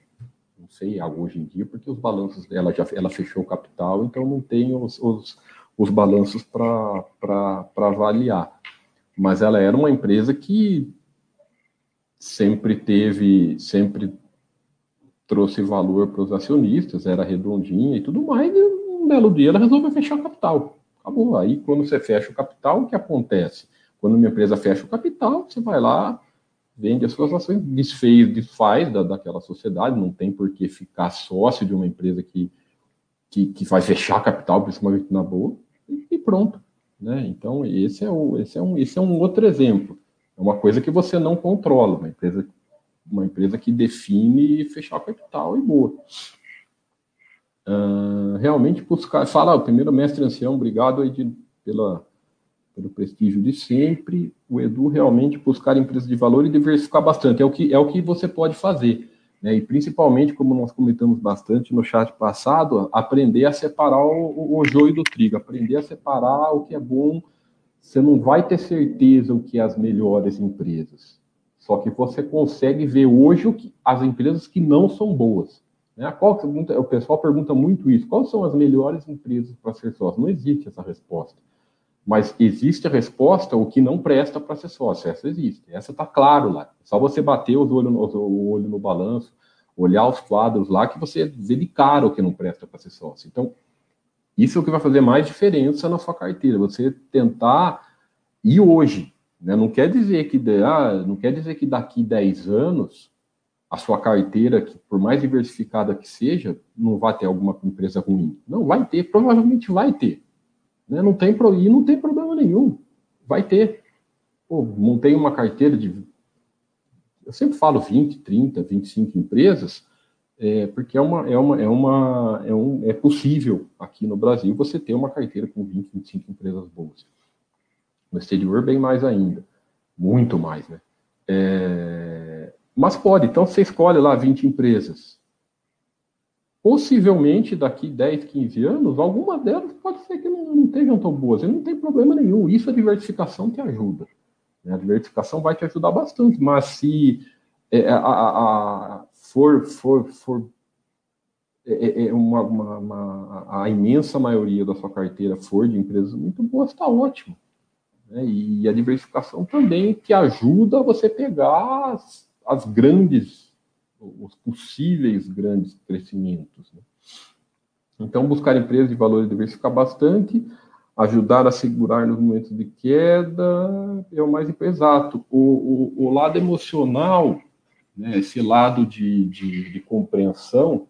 Não sei hoje em dia, porque os balanços dela já ela fechou o capital, então não tem os, os, os balanços para avaliar. Mas ela era uma empresa que sempre teve, sempre trouxe valor para os acionistas, era redondinha e tudo mais, e um belo dia ela resolveu fechar o capital. Acabou. Aí, quando você fecha o capital, o que acontece? Quando uma empresa fecha o capital, você vai lá, vende as suas ações, desfez, desfaz da, daquela sociedade, não tem por que ficar sócio de uma empresa que, que, que vai fechar capital, principalmente na boa, e, pronto. Né? Então, esse é, o, esse, é um, esse é um outro exemplo. É uma coisa que você não controla, uma empresa, uma empresa que define fechar capital e boa. Uh, realmente buscar. Fala, o primeiro mestre ancião, obrigado aí de, pela, pelo prestígio de sempre. O Edu realmente buscar empresas de valor e diversificar bastante. É o que, é o que você pode fazer. Né? E principalmente, como nós comentamos bastante no chat passado, aprender a separar o, o, joio do trigo, aprender a separar o que é bom. Você não vai ter certeza o que é as melhores empresas. Só que você consegue ver hoje que, as empresas que não são boas. Né? Qual, o pessoal pergunta muito isso. Quais são as melhores empresas para ser sócio? Não existe essa resposta. Mas existe a resposta o que não presta para ser sócio. Essa existe. Essa está claro lá. É só você bater os olho no, o olho no balanço, olhar os quadros lá, que você vê de cara o que não presta para ser sócio. Então, isso é o que vai fazer mais diferença na sua carteira. Você tentar e hoje. Né? Não quer dizer que ah, não quer dizer que daqui 10 anos a sua carteira, que por mais diversificada que seja, não vai ter alguma empresa ruim. Não, vai ter, provavelmente vai ter. Né? Não tem, e não tem problema nenhum. Vai ter. Pô, montei uma carteira de. Eu sempre falo 20, 30, 25 empresas, é, porque é uma, é uma, é uma, é um, é possível aqui no Brasil você ter uma carteira com 20, 25 empresas boas. No exterior, bem mais ainda. Muito mais, né? É, mas pode, então você escolhe lá 20 empresas. Possivelmente, daqui 10, 15 anos, alguma delas pode ser que não, não estejam tão boas. E não tem problema nenhum. Isso a diversificação te ajuda. Né? A diversificação vai te ajudar bastante. Mas se é, a, a, for, for, for é, é, é uma, uma, uma, a imensa maioria da sua carteira for de empresas muito boas, está ótimo. Né? E a diversificação também te ajuda a você pegar as, as grandes, os possíveis grandes crescimentos. Né? Então, buscar empresas de valor diversificar bastante, ajudar a segurar nos momentos de queda é o mais exato. O, o, o lado emocional, né, esse lado de, de, de, compreensão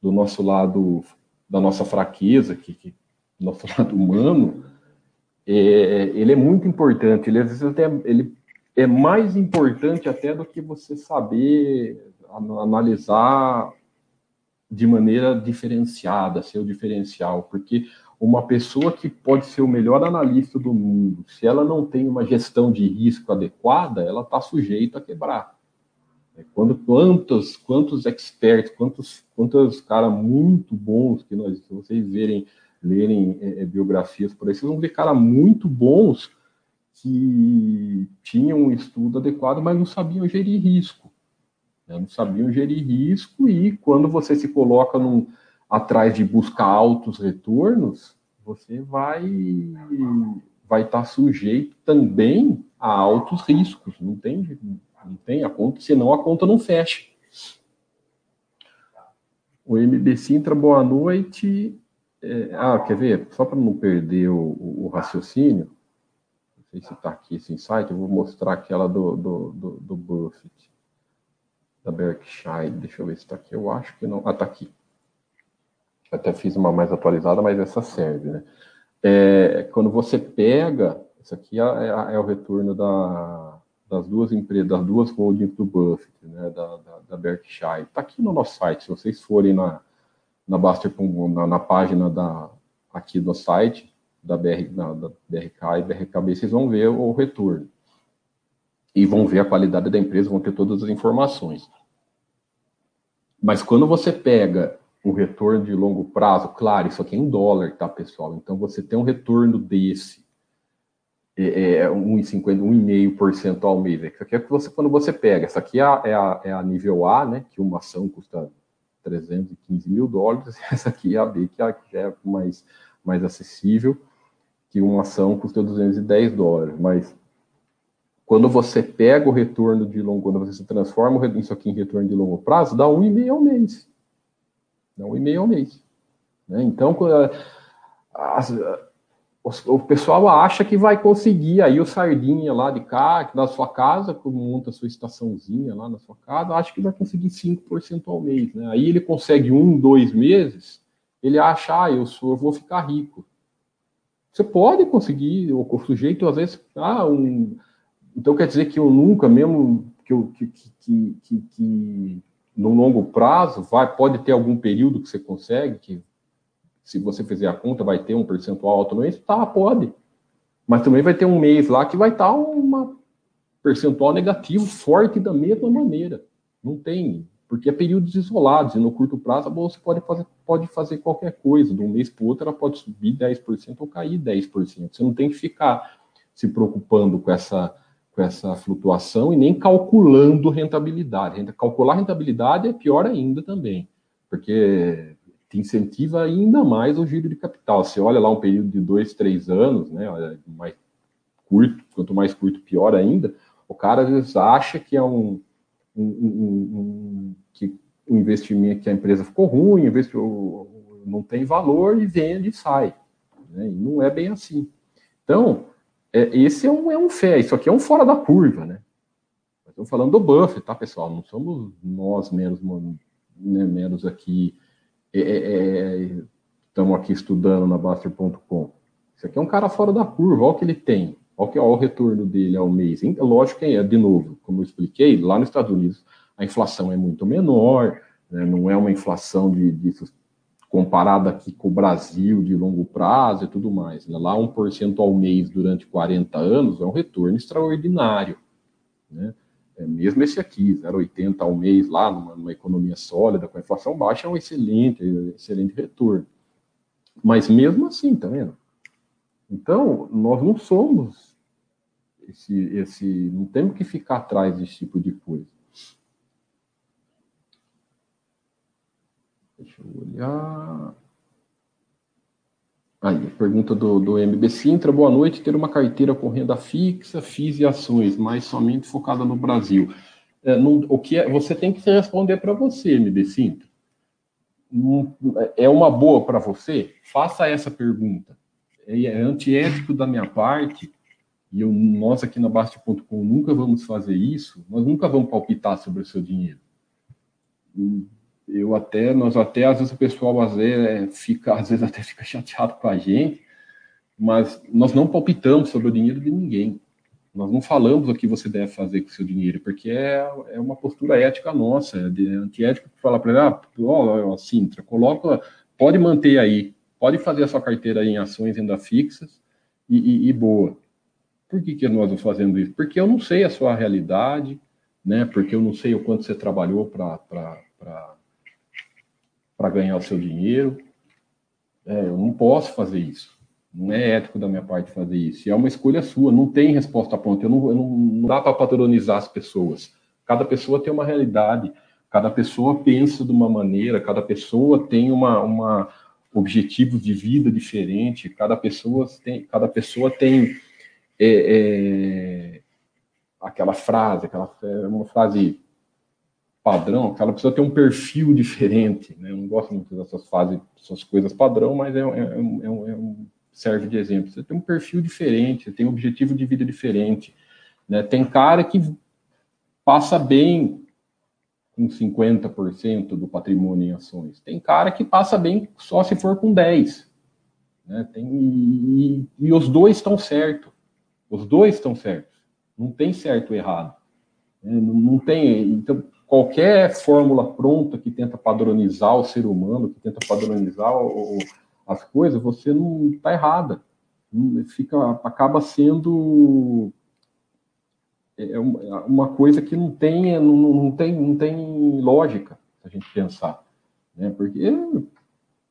do nosso lado, da nossa fraqueza, que, que nosso [laughs] lado humano, é, ele é muito importante. Ele às vezes até ele é mais importante até do que você saber analisar de maneira diferenciada, seu diferencial, porque uma pessoa que pode ser o melhor analista do mundo, se ela não tem uma gestão de risco adequada, ela está sujeita a quebrar. É, quando quantos quantos experts, quantos quantos caras muito bons que nós, se vocês verem lerem é, é biografias por aí, vocês vão ver caras muito bons que tinham um estudo adequado, mas não sabiam gerir risco. Né? Não sabiam gerir risco e quando você se coloca num, atrás de buscar altos retornos, você vai vai estar sujeito também a altos riscos. Não tem Não tem a conta, senão a conta não fecha. O MB Sintra, boa noite. É, ah, quer ver? Só para não perder o, o, raciocínio, sei se está aqui esse insight, eu vou mostrar aquela do, do, do, do Buffett, da Berkshire. Deixa eu ver se está aqui. Eu acho que não. Ah, está aqui. Até fiz uma mais atualizada, mas essa serve, né? É, quando você pega, isso aqui é, é, é o retorno da, das duas empresas, das duas holdings do Buffett, né, da, da, da Berkshire. Está aqui no nosso site, se vocês forem na, na Baster na, na, página da, aqui do site da, BR, na, da BRK e BRKB, vocês vão ver o retorno. E vão ver a qualidade da empresa, vão ter todas as informações. Mas quando você pega o retorno de longo prazo, claro, isso aqui é em dólar, tá, pessoal? Então você tem um retorno desse, é, é 1,50, 1,5% ao mês. Isso aqui é que você, quando você pega, essa aqui é a, é a, é a nível A, né? Que uma ação custa 315 mil dólares, [laughs] essa aqui é a B, que já é mais, mais acessível, que uma ação custa 210 dólares. Mas quando você pega o retorno de longo, quando você transforma isso aqui em retorno de longo prazo, dá 1,5 ao mês. Dá 1,5 ao mês. Né? Então, as, o pessoal acha que vai conseguir aí o sardinha lá de cá, da sua casa, monta sua estaçãozinha lá na sua casa, acha que vai conseguir 5% ao mês, né? Aí ele consegue um, dois meses, ele acha, ah, eu sou, eu vou ficar rico. Você pode conseguir, o, sujeito às vezes, ah, um, então quer dizer que eu nunca, mesmo que, eu, que, que, que, que no longo prazo, vai, pode ter algum período que você consegue, que se você fizer a conta, vai ter um percentual alto no mês? Tá, pode. Mas também vai ter um mês lá que vai estar tá uma percentual negativo forte da mesma maneira. Não tem, porque é períodos isolados, e no curto prazo a bolsa pode fazer, pode fazer qualquer coisa. De um mês para o outro ela pode subir 10% ou cair 10%. Você não tem que ficar se preocupando com essa, com essa flutuação e nem calculando rentabilidade. Calcular rentabilidade é pior ainda também, porque te incentiva ainda mais o giro de capital. Você olha lá um período de dois, três anos, né, mais curto, quanto mais curto, pior ainda, o cara às vezes acha que é um, um, um, um o investimento, que a empresa ficou ruim, investiu, não tem valor e vende e sai. Né, e não é bem assim. Então, é, esse é um, é um fé, isso aqui é um fora da curva, né? Estamos falando do Buffett, tá, pessoal? Não somos nós menos, né, menos aqui é, é, é, estamos aqui estudando na Baster.com. Isso aqui é um cara fora da curva, olha o que ele tem, olha, que, olha o retorno dele ao mês. Lógico que é, de novo, como eu expliquei, lá nos Estados Unidos a inflação é muito menor, né, não é uma inflação de, de comparada aqui com o Brasil de longo prazo e tudo mais. Né? Lá 1% ao mês durante 40 anos é um retorno extraordinário. Né? É, mesmo esse aqui, 0,80 ao mês lá, numa, numa, economia sólida, com a inflação baixa, é um excelente, excelente retorno. Mas mesmo assim, tá vendo? Então, nós não somos esse, esse, não temos que ficar atrás desse tipo de coisa. Deixa eu olhar. Aí, pergunta do, do MB Sintra, boa noite, ter uma carteira com renda fixa, FIIs e ações, mas somente focada no Brasil. É, o que é, você tem que responder para você, MB Sintra. é uma boa para você? Faça essa pergunta. É, é antiético da minha parte, e eu, nós aqui na Basti.com nunca vamos fazer isso, nós nunca vamos palpitar sobre o seu dinheiro eu até, nós até, às vezes o pessoal às vezes, é, fica, às vezes [laughs] até fica chateado com a gente, mas nós não palpitamos sobre o dinheiro de ninguém. Nós não falamos o que você deve fazer com o seu dinheiro, porque é, é uma postura ética nossa, é, de, antiético falar para ele, ah, ó, Sintra, coloca, pode manter aí, pode fazer a sua carteira em ações ainda fixas e, e, e boa. Por que, que nós estamos fazendo isso? Porque eu não sei a sua realidade, né? Porque eu não sei o quanto você trabalhou para para ganhar o seu dinheiro. É, eu não posso fazer isso. Não é ético da minha parte fazer isso. E é uma escolha sua, não tem resposta pronta. Eu não, eu não, não dá para patronizar as pessoas. Cada pessoa tem uma realidade, cada pessoa pensa de uma maneira, cada pessoa tem uma, uma objetivo de vida diferente, cada pessoa tem, cada pessoa tem é, é, aquela frase, aquela é uma frase padrão, ela precisa ter um perfil diferente. Né? Eu não gosto muito dessas fases, essas coisas padrão, mas é, é, é, é um, serve de exemplo. Você tem um perfil diferente, você tem um objetivo de vida diferente. Né? Tem cara que passa bem com 50% do patrimônio em ações. Tem cara que passa bem só se for com 10%. Né? Tem, e, e os dois estão certos. Os dois estão certos. Não tem certo ou errado. Né? Não, não tem. Então, qualquer fórmula pronta que tenta padronizar o ser humano, que tenta padronizar o, as coisas, você não está errada. Fica, acaba sendo é, é uma coisa que não tem, não, não tem, não tem lógica a gente pensar, né? Porque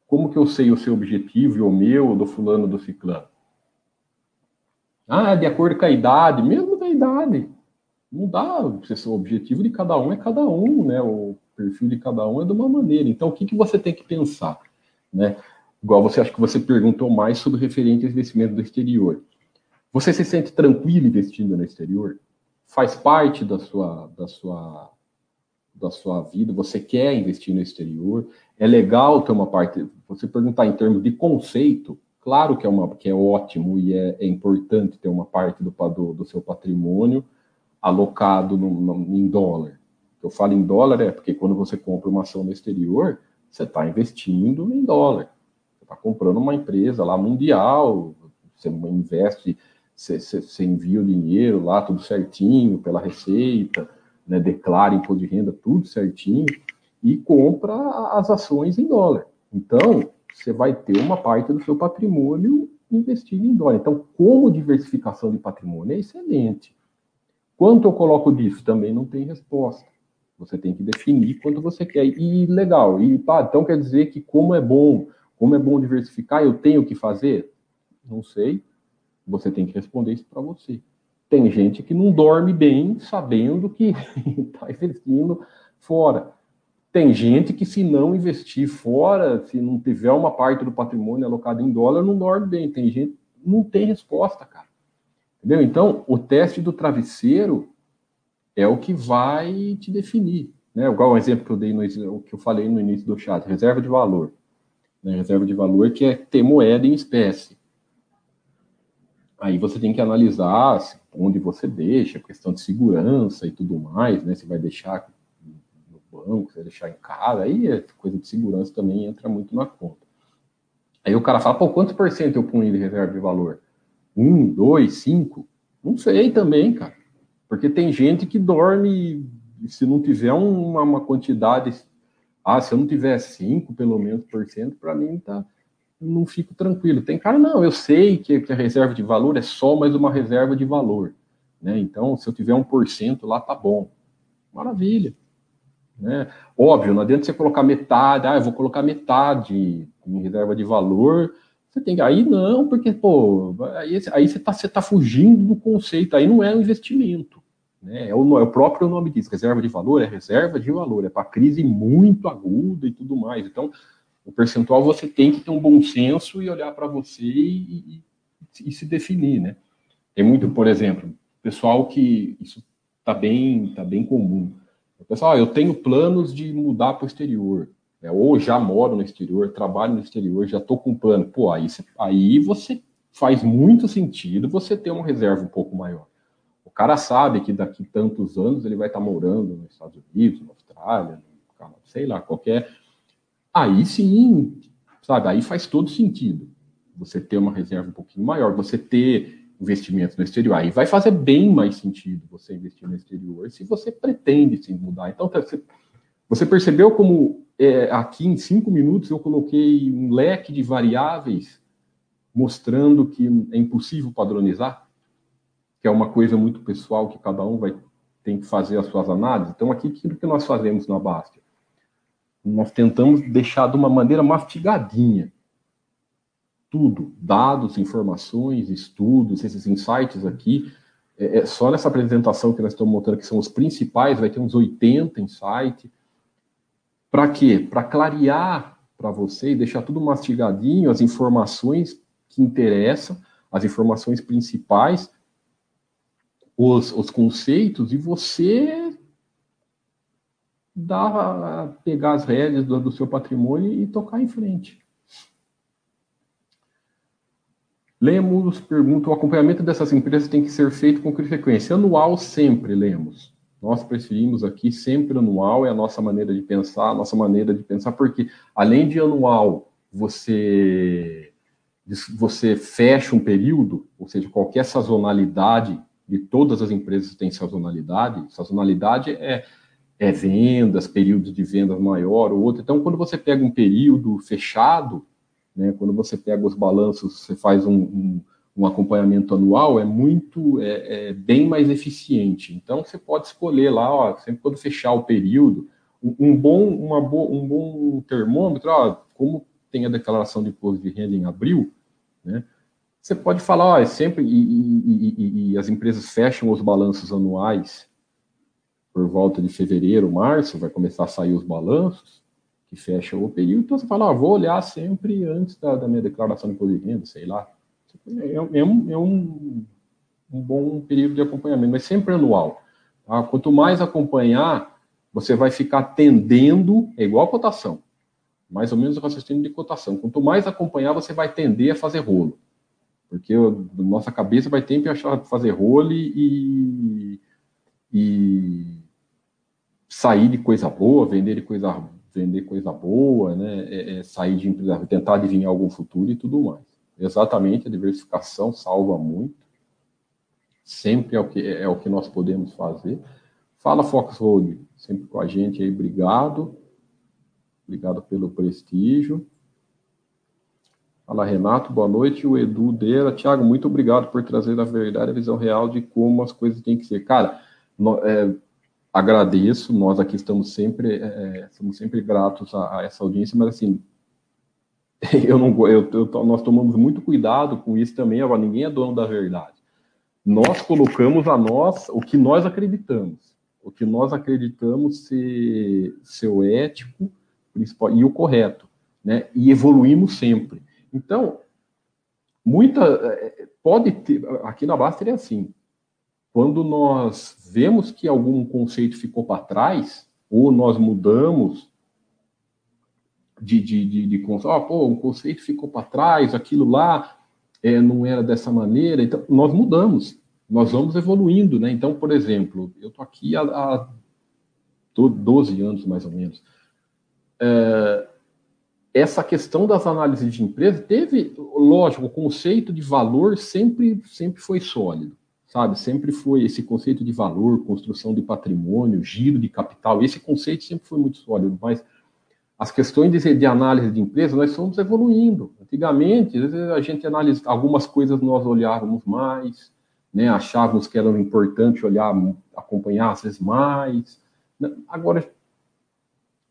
como que eu sei o seu objetivo e o meu, do fulano, do ciclano? Ah, de acordo com a idade, mesmo da idade. Não dá, o objetivo de cada um é cada um, né? O perfil de cada um é de uma maneira. Então, o que, que você tem que pensar, né? Igual você acha que você perguntou mais sobre referente ao investimento do exterior. Você se sente tranquilo investindo no exterior? Faz parte da sua, da sua, da sua vida? Você quer investir no exterior? É legal ter uma parte. Você perguntar em termos de conceito, claro que é, uma, que é ótimo e é, é importante ter uma parte do, do, do seu patrimônio alocado no, no, em dólar. Eu falo em dólar é porque quando você compra uma ação no exterior, você está investindo em dólar está comprando uma empresa lá mundial, você investe, você, você, você, envia o dinheiro lá, tudo certinho, pela receita, né, declara imposto de renda, tudo certinho, e compra as ações em dólar. Então, você vai ter uma parte do seu patrimônio investido em dólar. Então, como diversificação de patrimônio é excelente. Quanto eu coloco disso? Também não tem resposta. Você tem que definir quanto você quer. E legal, e pá, então quer dizer que como é bom como é bom diversificar, eu tenho que fazer? Não sei. Você tem que responder isso para você. Tem gente que não dorme bem sabendo que está [laughs] investindo fora. Tem gente que, se não investir fora, se não tiver uma parte do patrimônio alocado em dólar, não dorme bem. Tem gente não tem resposta, cara. Entendeu? Então, o teste do travesseiro é o que vai te definir. Né? Igual o exemplo que eu dei no que eu falei no início do chat, reserva de valor né, reserva de valor, que é ter moeda em espécie. Aí você tem que analisar onde você deixa, questão de segurança e tudo mais, né? Se vai deixar no banco, se vai deixar em casa, aí é coisa de segurança também entra muito na conta. Aí o cara fala, pô, quantos por cento eu ponho de reserva de valor? Um, dois, cinco? Não sei também, cara. Porque tem gente que dorme, se não tiver uma, uma quantidade ah, se eu não tiver 5, pelo menos, por cento, para mim tá, não fico tranquilo. Tem cara, não, eu sei que, que, a reserva de valor é só mais uma reserva de valor. Né? Então, se eu tiver 1% lá, tá bom. Maravilha. Né? Óbvio, não adianta você colocar metade, ah, eu vou colocar metade em reserva de valor. Você tem que. Aí não, porque, pô, aí, aí você está tá fugindo do conceito, aí não é um investimento. Né? É, o, é o próprio nome diz, reserva de valor é reserva de valor, é para crise muito aguda e tudo mais. Então, o percentual você tem que ter um bom senso e olhar para você e, e, e, se definir, né? Tem muito, por exemplo, pessoal que isso está bem, tá bem comum. Pessoal, ah, eu tenho planos de mudar para o exterior, né? ou já moro no exterior, trabalho no exterior, já estou com plano. Pô, aí, aí você faz muito sentido você ter uma reserva um pouco maior. O cara sabe que daqui tantos anos ele vai estar morando nos Estados Unidos, na Austrália, sei lá, qualquer. Aí sim, sabe? Aí faz todo sentido. Você ter uma reserva um pouquinho maior, você ter investimentos no exterior. Aí vai fazer bem mais sentido você investir no exterior se você pretende se mudar. Então, tá, você percebeu como é, aqui em cinco minutos eu coloquei um leque de variáveis mostrando que é impossível padronizar? que é uma coisa muito pessoal que cada um vai tem que fazer as suas análises. Então, aqui, aquilo que nós fazemos na Bastia, nós tentamos deixar de uma maneira mastigadinha tudo, dados, informações, estudos, esses insights aqui. É, é, só nessa apresentação que nós estamos montando, que são os principais, vai ter uns 80 insights. Para quê? Para clarear para você e deixar tudo mastigadinho, as informações que interessam, as informações principais, os, os conceitos e você dá, pegar as rédeas do, do seu patrimônio e tocar em frente. Lemos pergunta: o acompanhamento dessas empresas tem que ser feito com frequência? Anual sempre, Lemos. Nós preferimos aqui sempre anual, é a nossa maneira de pensar, a nossa maneira de pensar, porque além de anual, você, você fecha um período, ou seja, qualquer sazonalidade, e todas as empresas têm sazonalidade, sazonalidade é, é vendas, períodos de vendas maior ou outro. Então, quando você pega um período fechado, né? Quando você pega os balanços, você faz um, um, um acompanhamento anual, é muito, é, é, bem mais eficiente. Então, você pode escolher lá, ó, sempre quando fechar o período, um, bom, uma bo, um bom termômetro, ó, como tem a declaração de imposto de renda em abril, né? Você pode falar, ó, é sempre, e, e, e, e as empresas fecham os balanços anuais por volta de fevereiro, março, vai começar a sair os balanços, que fecha o período, então você fala, vou olhar sempre antes da, da minha declaração de imposto de renda, sei lá. É, é, um, é um, um, bom período de acompanhamento, mas sempre anual. Tá? Quanto mais acompanhar, você vai ficar tendendo, é igual a cotação, mais ou menos o raciocínio de cotação. Quanto mais acompanhar, você vai tender a fazer rolo. Porque eu, nossa cabeça vai sempre achar fazer rolo e, e sair de coisa boa, vender de coisa vender coisa boa, né, é, é sair de empresa, tentar adivinhar algum futuro e tudo mais. Exatamente, a diversificação salva muito, sempre é o que, é o que nós podemos fazer. Fala Foxhold, sempre com a gente aí, obrigado. Obrigado pelo prestígio. Fala Renato, boa noite. O Edu Deira. Tiago, muito obrigado por trazer a verdade, a visão real de como as coisas têm que ser. Cara, no, é, agradeço, nós aqui estamos sempre, é, é somos sempre gratos a, a, essa audiência, mas assim, [laughs] eu não, eu, eu, nós tomamos muito cuidado com isso também, agora ninguém é dono da verdade. Nós colocamos a nós o que nós acreditamos, o que nós acreditamos ser, ser o ético principal, e o correto, né? E evoluímos sempre. Então, muita é, pode ter, aqui na Baster é assim, quando nós vemos que algum conceito ficou para trás, ou nós mudamos de, de, de, de oh, pô, um conceito ficou para trás, aquilo lá é, não era dessa maneira, então nós mudamos, nós vamos evoluindo, né? Então, por exemplo, eu estou aqui há, há 12 anos mais ou menos. É, essa questão das análises de empresa teve, lógico, o conceito de valor sempre, sempre foi sólido sabe? Sempre foi esse conceito de valor, construção de patrimônio, giro de capital, esse conceito sempre foi muito sólido, mas as questões de, de análise de empresa, nós fomos evoluindo. Antigamente, a gente analisa algumas coisas nós olhávamos mais, né, achávamos que era importante olhar, acompanhar às vezes mais. Agora,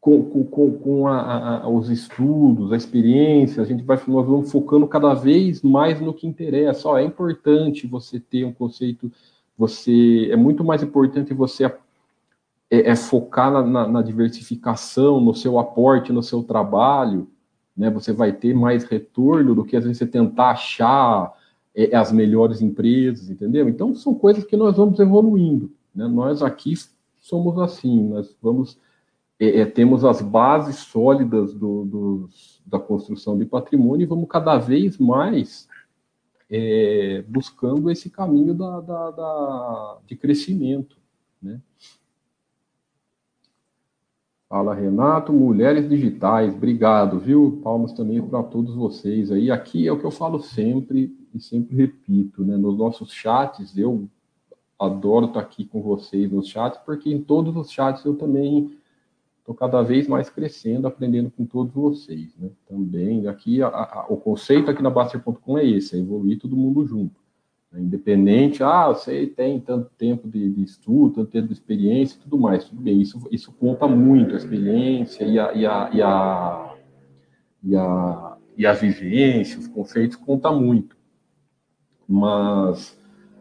com, com, com a, a, os estudos, a experiência, a gente vai nós vamos focando cada vez mais no que interessa. Ó, é importante você ter um conceito, você é muito mais importante você é, é focar na, na, na, diversificação, no seu aporte, no seu trabalho, né? Você vai ter mais retorno do que às vezes você tentar achar é, as melhores empresas, entendeu? Então são coisas que nós vamos evoluindo. Né? Nós aqui somos assim, nós vamos é, é, temos as bases sólidas do, do, da construção de patrimônio e vamos cada vez mais é, buscando esse caminho da, da, da, de crescimento. Né? Fala, Renato. Mulheres digitais, obrigado, viu? Palmas também para todos vocês aí. Aqui é o que eu falo sempre e sempre repito, né? Nos nossos chats, eu adoro estar aqui com vocês nos chats, porque em todos os chats eu também estou cada vez mais crescendo, aprendendo com todos vocês, né? Também, aqui, a, a, o conceito aqui na Baster.com é esse, é evoluir todo mundo junto. Né? Independente, ah, você tem tanto tempo de, de, estudo, tanto tempo de experiência tudo mais, tudo bem, isso, isso conta muito, a experiência e a, e a, e a, e a, e a vivência, os conceitos conta muito. Mas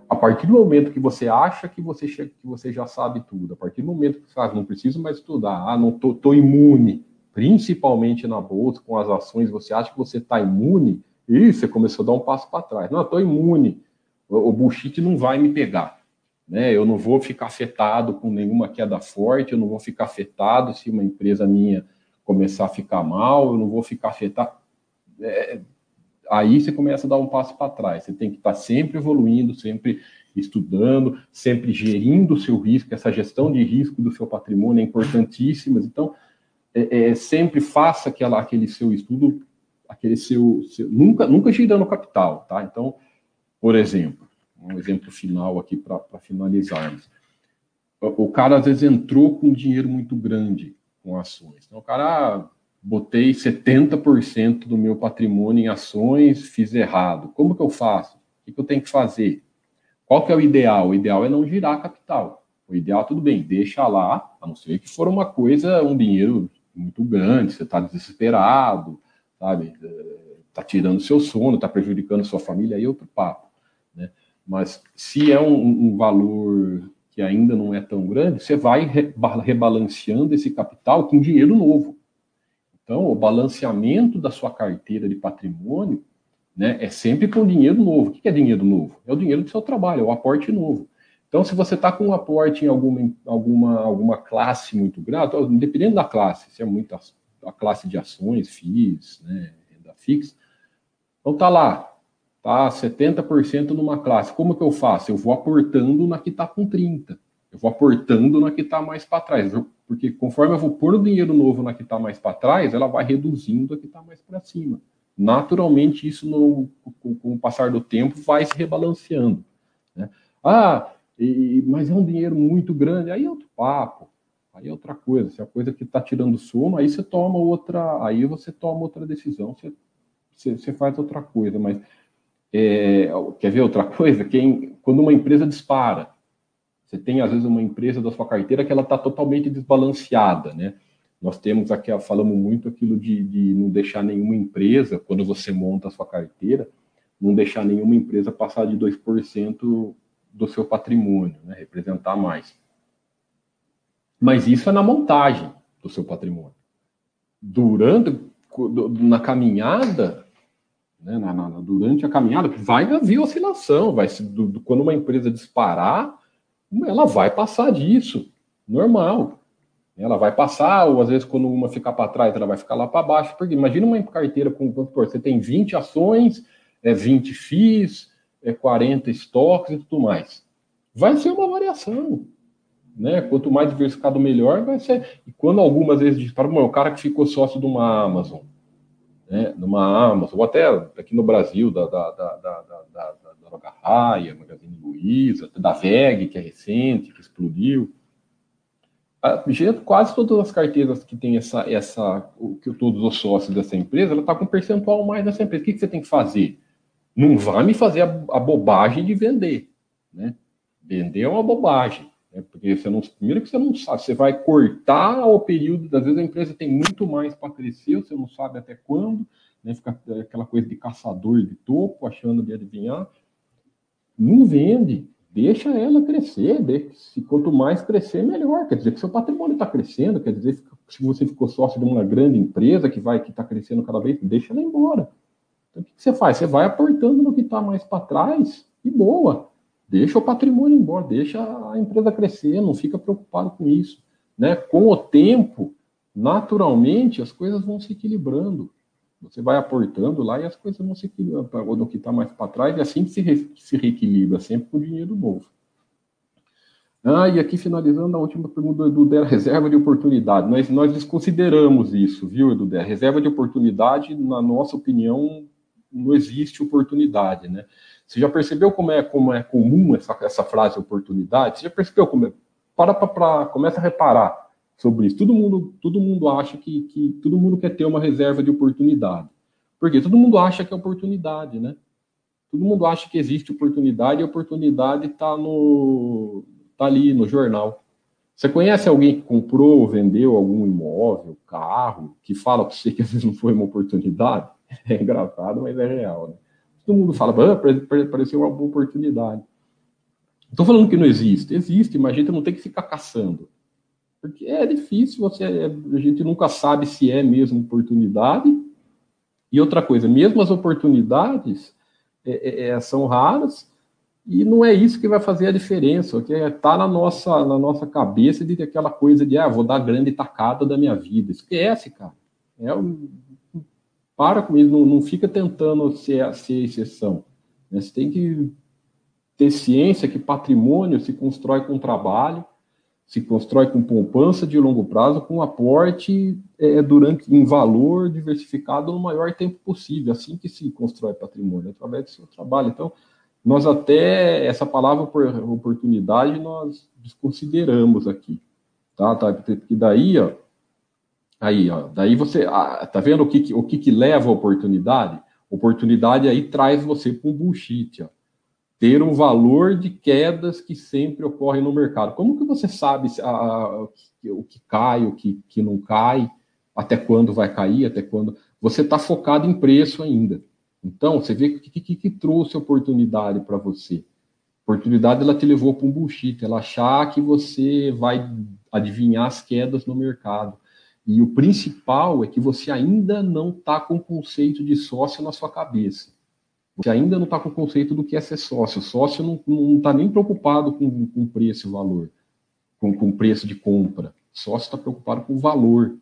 a partir do momento que você acha que você, que você já sabe tudo, a partir do momento que você fala, não preciso mais estudar, ah, não tô, tô imune, principalmente na bolsa, com as ações, você acha que você está imune, e você começou a dar um passo para trás. Não, estou imune, o, bullshit não vai me pegar. né? Eu não vou ficar afetado com nenhuma queda forte, eu não vou ficar afetado se uma empresa minha começar a ficar mal, eu não vou ficar afetado. É, aí você começa a dar um passo para trás. Você tem que estar sempre evoluindo, sempre estudando, sempre gerindo o seu risco. Essa gestão de risco do seu patrimônio é importantíssima. Então, é, é, sempre faça aquela, aquele seu estudo, aquele seu, seu, nunca, nunca girando capital, tá? Então, por exemplo, um exemplo final aqui para finalizarmos. O cara às vezes entrou com dinheiro muito grande com ações. Então, o cara, ah, botei 70% do meu patrimônio em ações, fiz errado. Como que eu faço? O que eu tenho que fazer? Qual que é o ideal? O ideal é não girar capital. O ideal, tudo bem, deixa lá, a não ser que for uma coisa, um dinheiro muito grande, você está desesperado, sabe? Está tirando seu sono, está prejudicando sua família, aí é outro papo. Mas se é um, um, valor que ainda não é tão grande, você vai rebalanceando esse capital com dinheiro novo. Então, o balanceamento da sua carteira de patrimônio né, é sempre com dinheiro novo. O que é dinheiro novo? É o dinheiro do seu trabalho, é o aporte novo. Então, se você está com um aporte em alguma, alguma, alguma classe muito grande, dependendo da classe, se é muito a, a classe de ações, FIIs, né, renda fixa, então tá lá, tá 70% numa classe. Como que eu faço? Eu vou aportando na que está com 30%. Eu vou aportando na que está mais para trás. Porque conforme eu vou pôr o dinheiro novo na que está mais para trás, ela vai reduzindo a que está mais para cima. Naturalmente, isso no, com, o passar do tempo vai se rebalanceando. Né? Ah, e, mas é um dinheiro muito grande, aí é outro papo, aí é outra coisa. Se é a coisa que está tirando sono, aí você toma outra, aí você toma outra decisão, você, você, você faz outra coisa. Mas é, quer ver outra [laughs] coisa? Quem, quando uma empresa dispara, você tem às vezes uma empresa da sua carteira que ela está totalmente desbalanceada, né? Nós temos aqui, falamos muito aquilo de, de não deixar nenhuma empresa, quando você monta a sua carteira, não deixar nenhuma empresa passar de 2% do seu patrimônio, né, representar mais. Mas isso é na montagem do seu patrimônio. Durante, na caminhada, né, na, na, durante a caminhada, vai haver oscilação, vai se, do, do, quando uma empresa disparar, ela vai passar disso, normal. Ela vai passar, ou às vezes quando uma ficar para trás, ela vai ficar lá para baixo. Porque imagina uma carteira com, você tem 20 ações, é 20 FIIs, é 40 estoques e tudo mais. Vai ser uma variação. Né? Quanto mais diversificado, melhor vai ser. E quando algumas vezes disparam, o cara que ficou sócio de uma Amazon, né? numa Amazon, ou até aqui no Brasil, da, da, da, da, da, da, Droga Raia, Magazine Luiza, da VEG, que é recente, que explodiu. Quase todas as carteiras que tem essa, essa o, que todos os sócios dessa empresa, ela está com percentual mais nessa empresa. O que, que você tem que fazer? Não vai me fazer a, a bobagem de vender, né? Vender é uma bobagem, né? porque você não, primeiro que você não sabe, você vai cortar o período, às vezes a empresa tem muito mais para crescer, você não sabe até quando, né? Fica aquela coisa de caçador de topo, achando de adivinhar. Não vende, deixa ela crescer, se quanto mais crescer, melhor. Quer dizer que seu patrimônio está crescendo, quer dizer que se você ficou sócio de uma grande empresa que vai que está crescendo cada vez, deixa ela embora. Então, o que você faz? Você vai aportando no que está mais para trás e boa. Deixa o patrimônio embora, deixa a empresa crescer, não fica preocupado com isso. Né? Com o tempo, naturalmente, as coisas vão se equilibrando. Você vai aportando lá e as coisas vão se equilibrando no que está mais para trás, e assim que se, re, se reequilibra, sempre com dinheiro novo. Ah, e aqui finalizando a última pergunta do Edu reserva de oportunidade. Nós, nós desconsideramos isso, viu, Edu Reserva de oportunidade, na nossa opinião, não existe oportunidade, né? Você já percebeu como é, como é comum essa, essa frase oportunidade? Você já percebeu como é? Para, para, começa a reparar sobre isso. Todo mundo, todo mundo acha que, que todo mundo quer ter uma reserva de oportunidade. Porque todo mundo acha que é oportunidade, né? Todo mundo acha que existe oportunidade e a oportunidade está tá ali no jornal. Você conhece alguém que comprou ou vendeu algum imóvel, carro, que fala para você que às vezes não foi uma oportunidade? [laughs] É engraçado, mas é real, né? Todo mundo fala, ah, pareceu uma oportunidade. Estou falando que não existe. Existe, mas a gente não tem que ficar caçando. Porque é difícil, você, a gente nunca sabe se é mesmo oportunidade. E outra coisa, mesmo as oportunidades é, é, é, são raras E não é isso que vai fazer a diferença, que está na nossa, na nossa cabeça de aquela coisa de, ah, vou dar grande tacada da minha vida. Esquece, cara. É para com isso, não, não fica tentando ser, ser exceção. Né? Você tem que ter ciência que patrimônio se constrói com trabalho, se constrói com poupança de longo prazo, com aporte é, durante em valor diversificado no maior tempo possível. Assim que se constrói patrimônio, através do seu trabalho. Então, nós até essa palavra por oportunidade nós desconsideramos aqui, tá? tá? Porque daí, ó, aí, ó, daí você, ah, tá vendo o que, o que, que leva a oportunidade? Oportunidade aí traz você para um bullshit, ó. Ter um valor de quedas que sempre ocorrem no mercado. Como que você sabe a, a, o que cai, o que, que não cai, até quando vai cair, até quando. Você está focado em preço ainda. Então, você vê o que, que, que, trouxe oportunidade para você. Oportunidade ela te levou para um bullshit, ela achar que você vai adivinhar as quedas no mercado. E o principal é que você ainda não está com o conceito de sócio na sua cabeça. Você ainda não está com o conceito do que é ser sócio. O sócio não está nem preocupado com, com preço e valor, com, com preço de compra. O sócio está preocupado com o valor.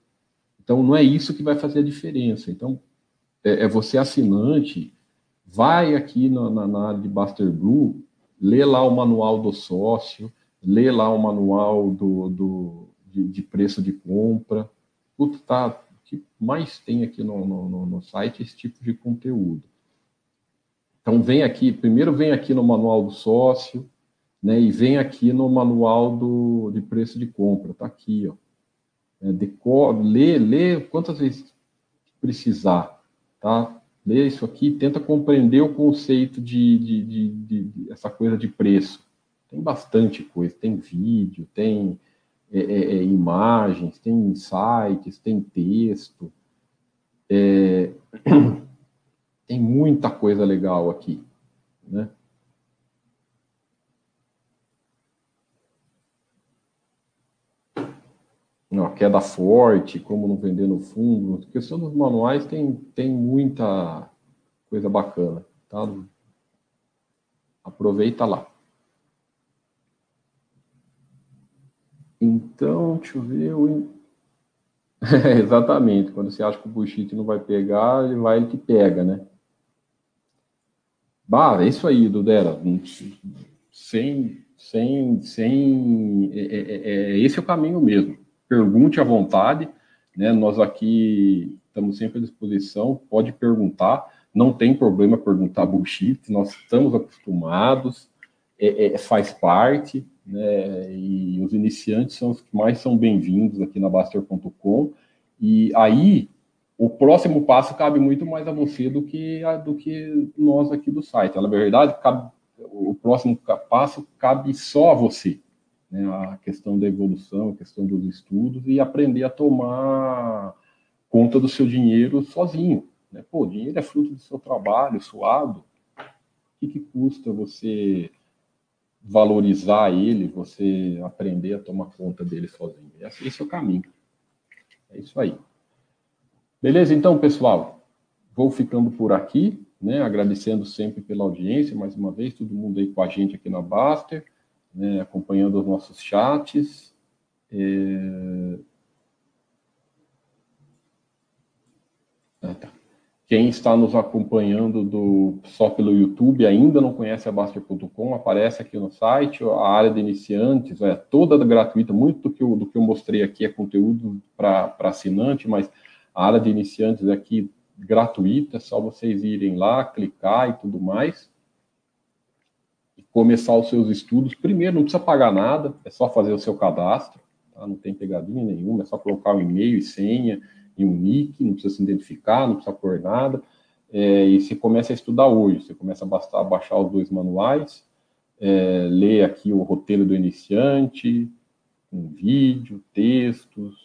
Então, não é isso que vai fazer a diferença. Então, é, é você assinante, vai aqui na, na, na, área de Buster Blue, lê lá o manual do sócio, lê lá o manual do, do de, de, preço de compra. Tudo tá, o que mais tem aqui no, no, no site é esse tipo de conteúdo. Então vem aqui, primeiro vem aqui no manual do sócio, né, e vem aqui no manual do, de preço de compra, tá aqui, ó. É, decor, lê, lê quantas vezes precisar tá? Lê isso aqui, tenta compreender o conceito de, de, de, de, de essa coisa de preço. Tem bastante coisa, tem vídeo, tem é, é, é imagens, tem sites, tem texto, é, [clears throat] tem muita coisa legal aqui, né? uma queda forte, como não vender no fundo. Questão dos manuais tem, tem muita coisa bacana, tá? Aproveita lá. Então, deixa eu ver. Eu... [laughs] É, exatamente. Quando você acha que o bullshit não vai pegar, ele vai, ele que pega, né? Bah, é isso aí, Dudera. Sem, sem, sem. É, é, é, é esse é o caminho mesmo pergunte à vontade, né? Nós aqui estamos sempre à disposição, pode perguntar, não tem problema perguntar bullshit, nós estamos acostumados, é, é, faz parte, né? E os iniciantes são os que mais são bem-vindos aqui na Baster.com. E aí, o próximo passo cabe muito mais a você do que, a, do que nós aqui do site. Na verdade, cabe, o próximo passo cabe só a você né, a questão da evolução, a questão dos estudos e aprender a tomar conta do seu dinheiro sozinho. Né? Pô, o dinheiro é fruto do seu trabalho, suado. O que, que custa você valorizar ele, você aprender a tomar conta dele sozinho? Esse é o caminho. É isso aí. Beleza, então, pessoal? Vou ficando por aqui, né? Agradecendo sempre pela audiência, mais uma vez, todo mundo aí com a gente aqui na Baster né, acompanhando os nossos chats. É... Ah, tá. Quem está nos acompanhando do, só pelo YouTube ainda não conhece a Baster.com, aparece aqui no site, a área de iniciantes é toda gratuita, muito do que eu, do que eu mostrei aqui é conteúdo para assinante, mas a área de iniciantes aqui gratuita, é só vocês irem lá, clicar e tudo mais. Começar os seus estudos, primeiro não precisa pagar nada, é só fazer o seu cadastro, tá? não tem pegadinha nenhuma, é só colocar um e-mail e senha e um nick, não precisa se identificar, não precisa pôr nada, é, e você começa a estudar hoje, você começa a, a baixar os dois manuais, é, ler aqui o roteiro do iniciante, um vídeo, textos,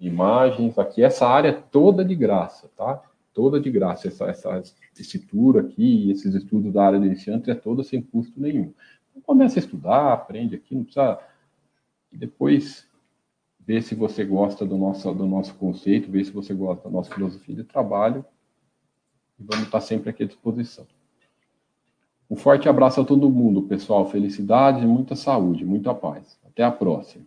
imagens, aqui essa área toda de graça, tá? Toda de graça, essa, essa esse tour aqui, esses estudos da área de iniciante é toda sem custo nenhum. Então, começa a estudar, aprende aqui, não precisa. E depois ver se você gosta do nosso, do nosso conceito, ver se você gosta da nossa filosofia de trabalho. E vamos estar sempre aqui à disposição. Um forte abraço a todo mundo, pessoal. Felicidade, muita saúde, muita paz. Até a próxima.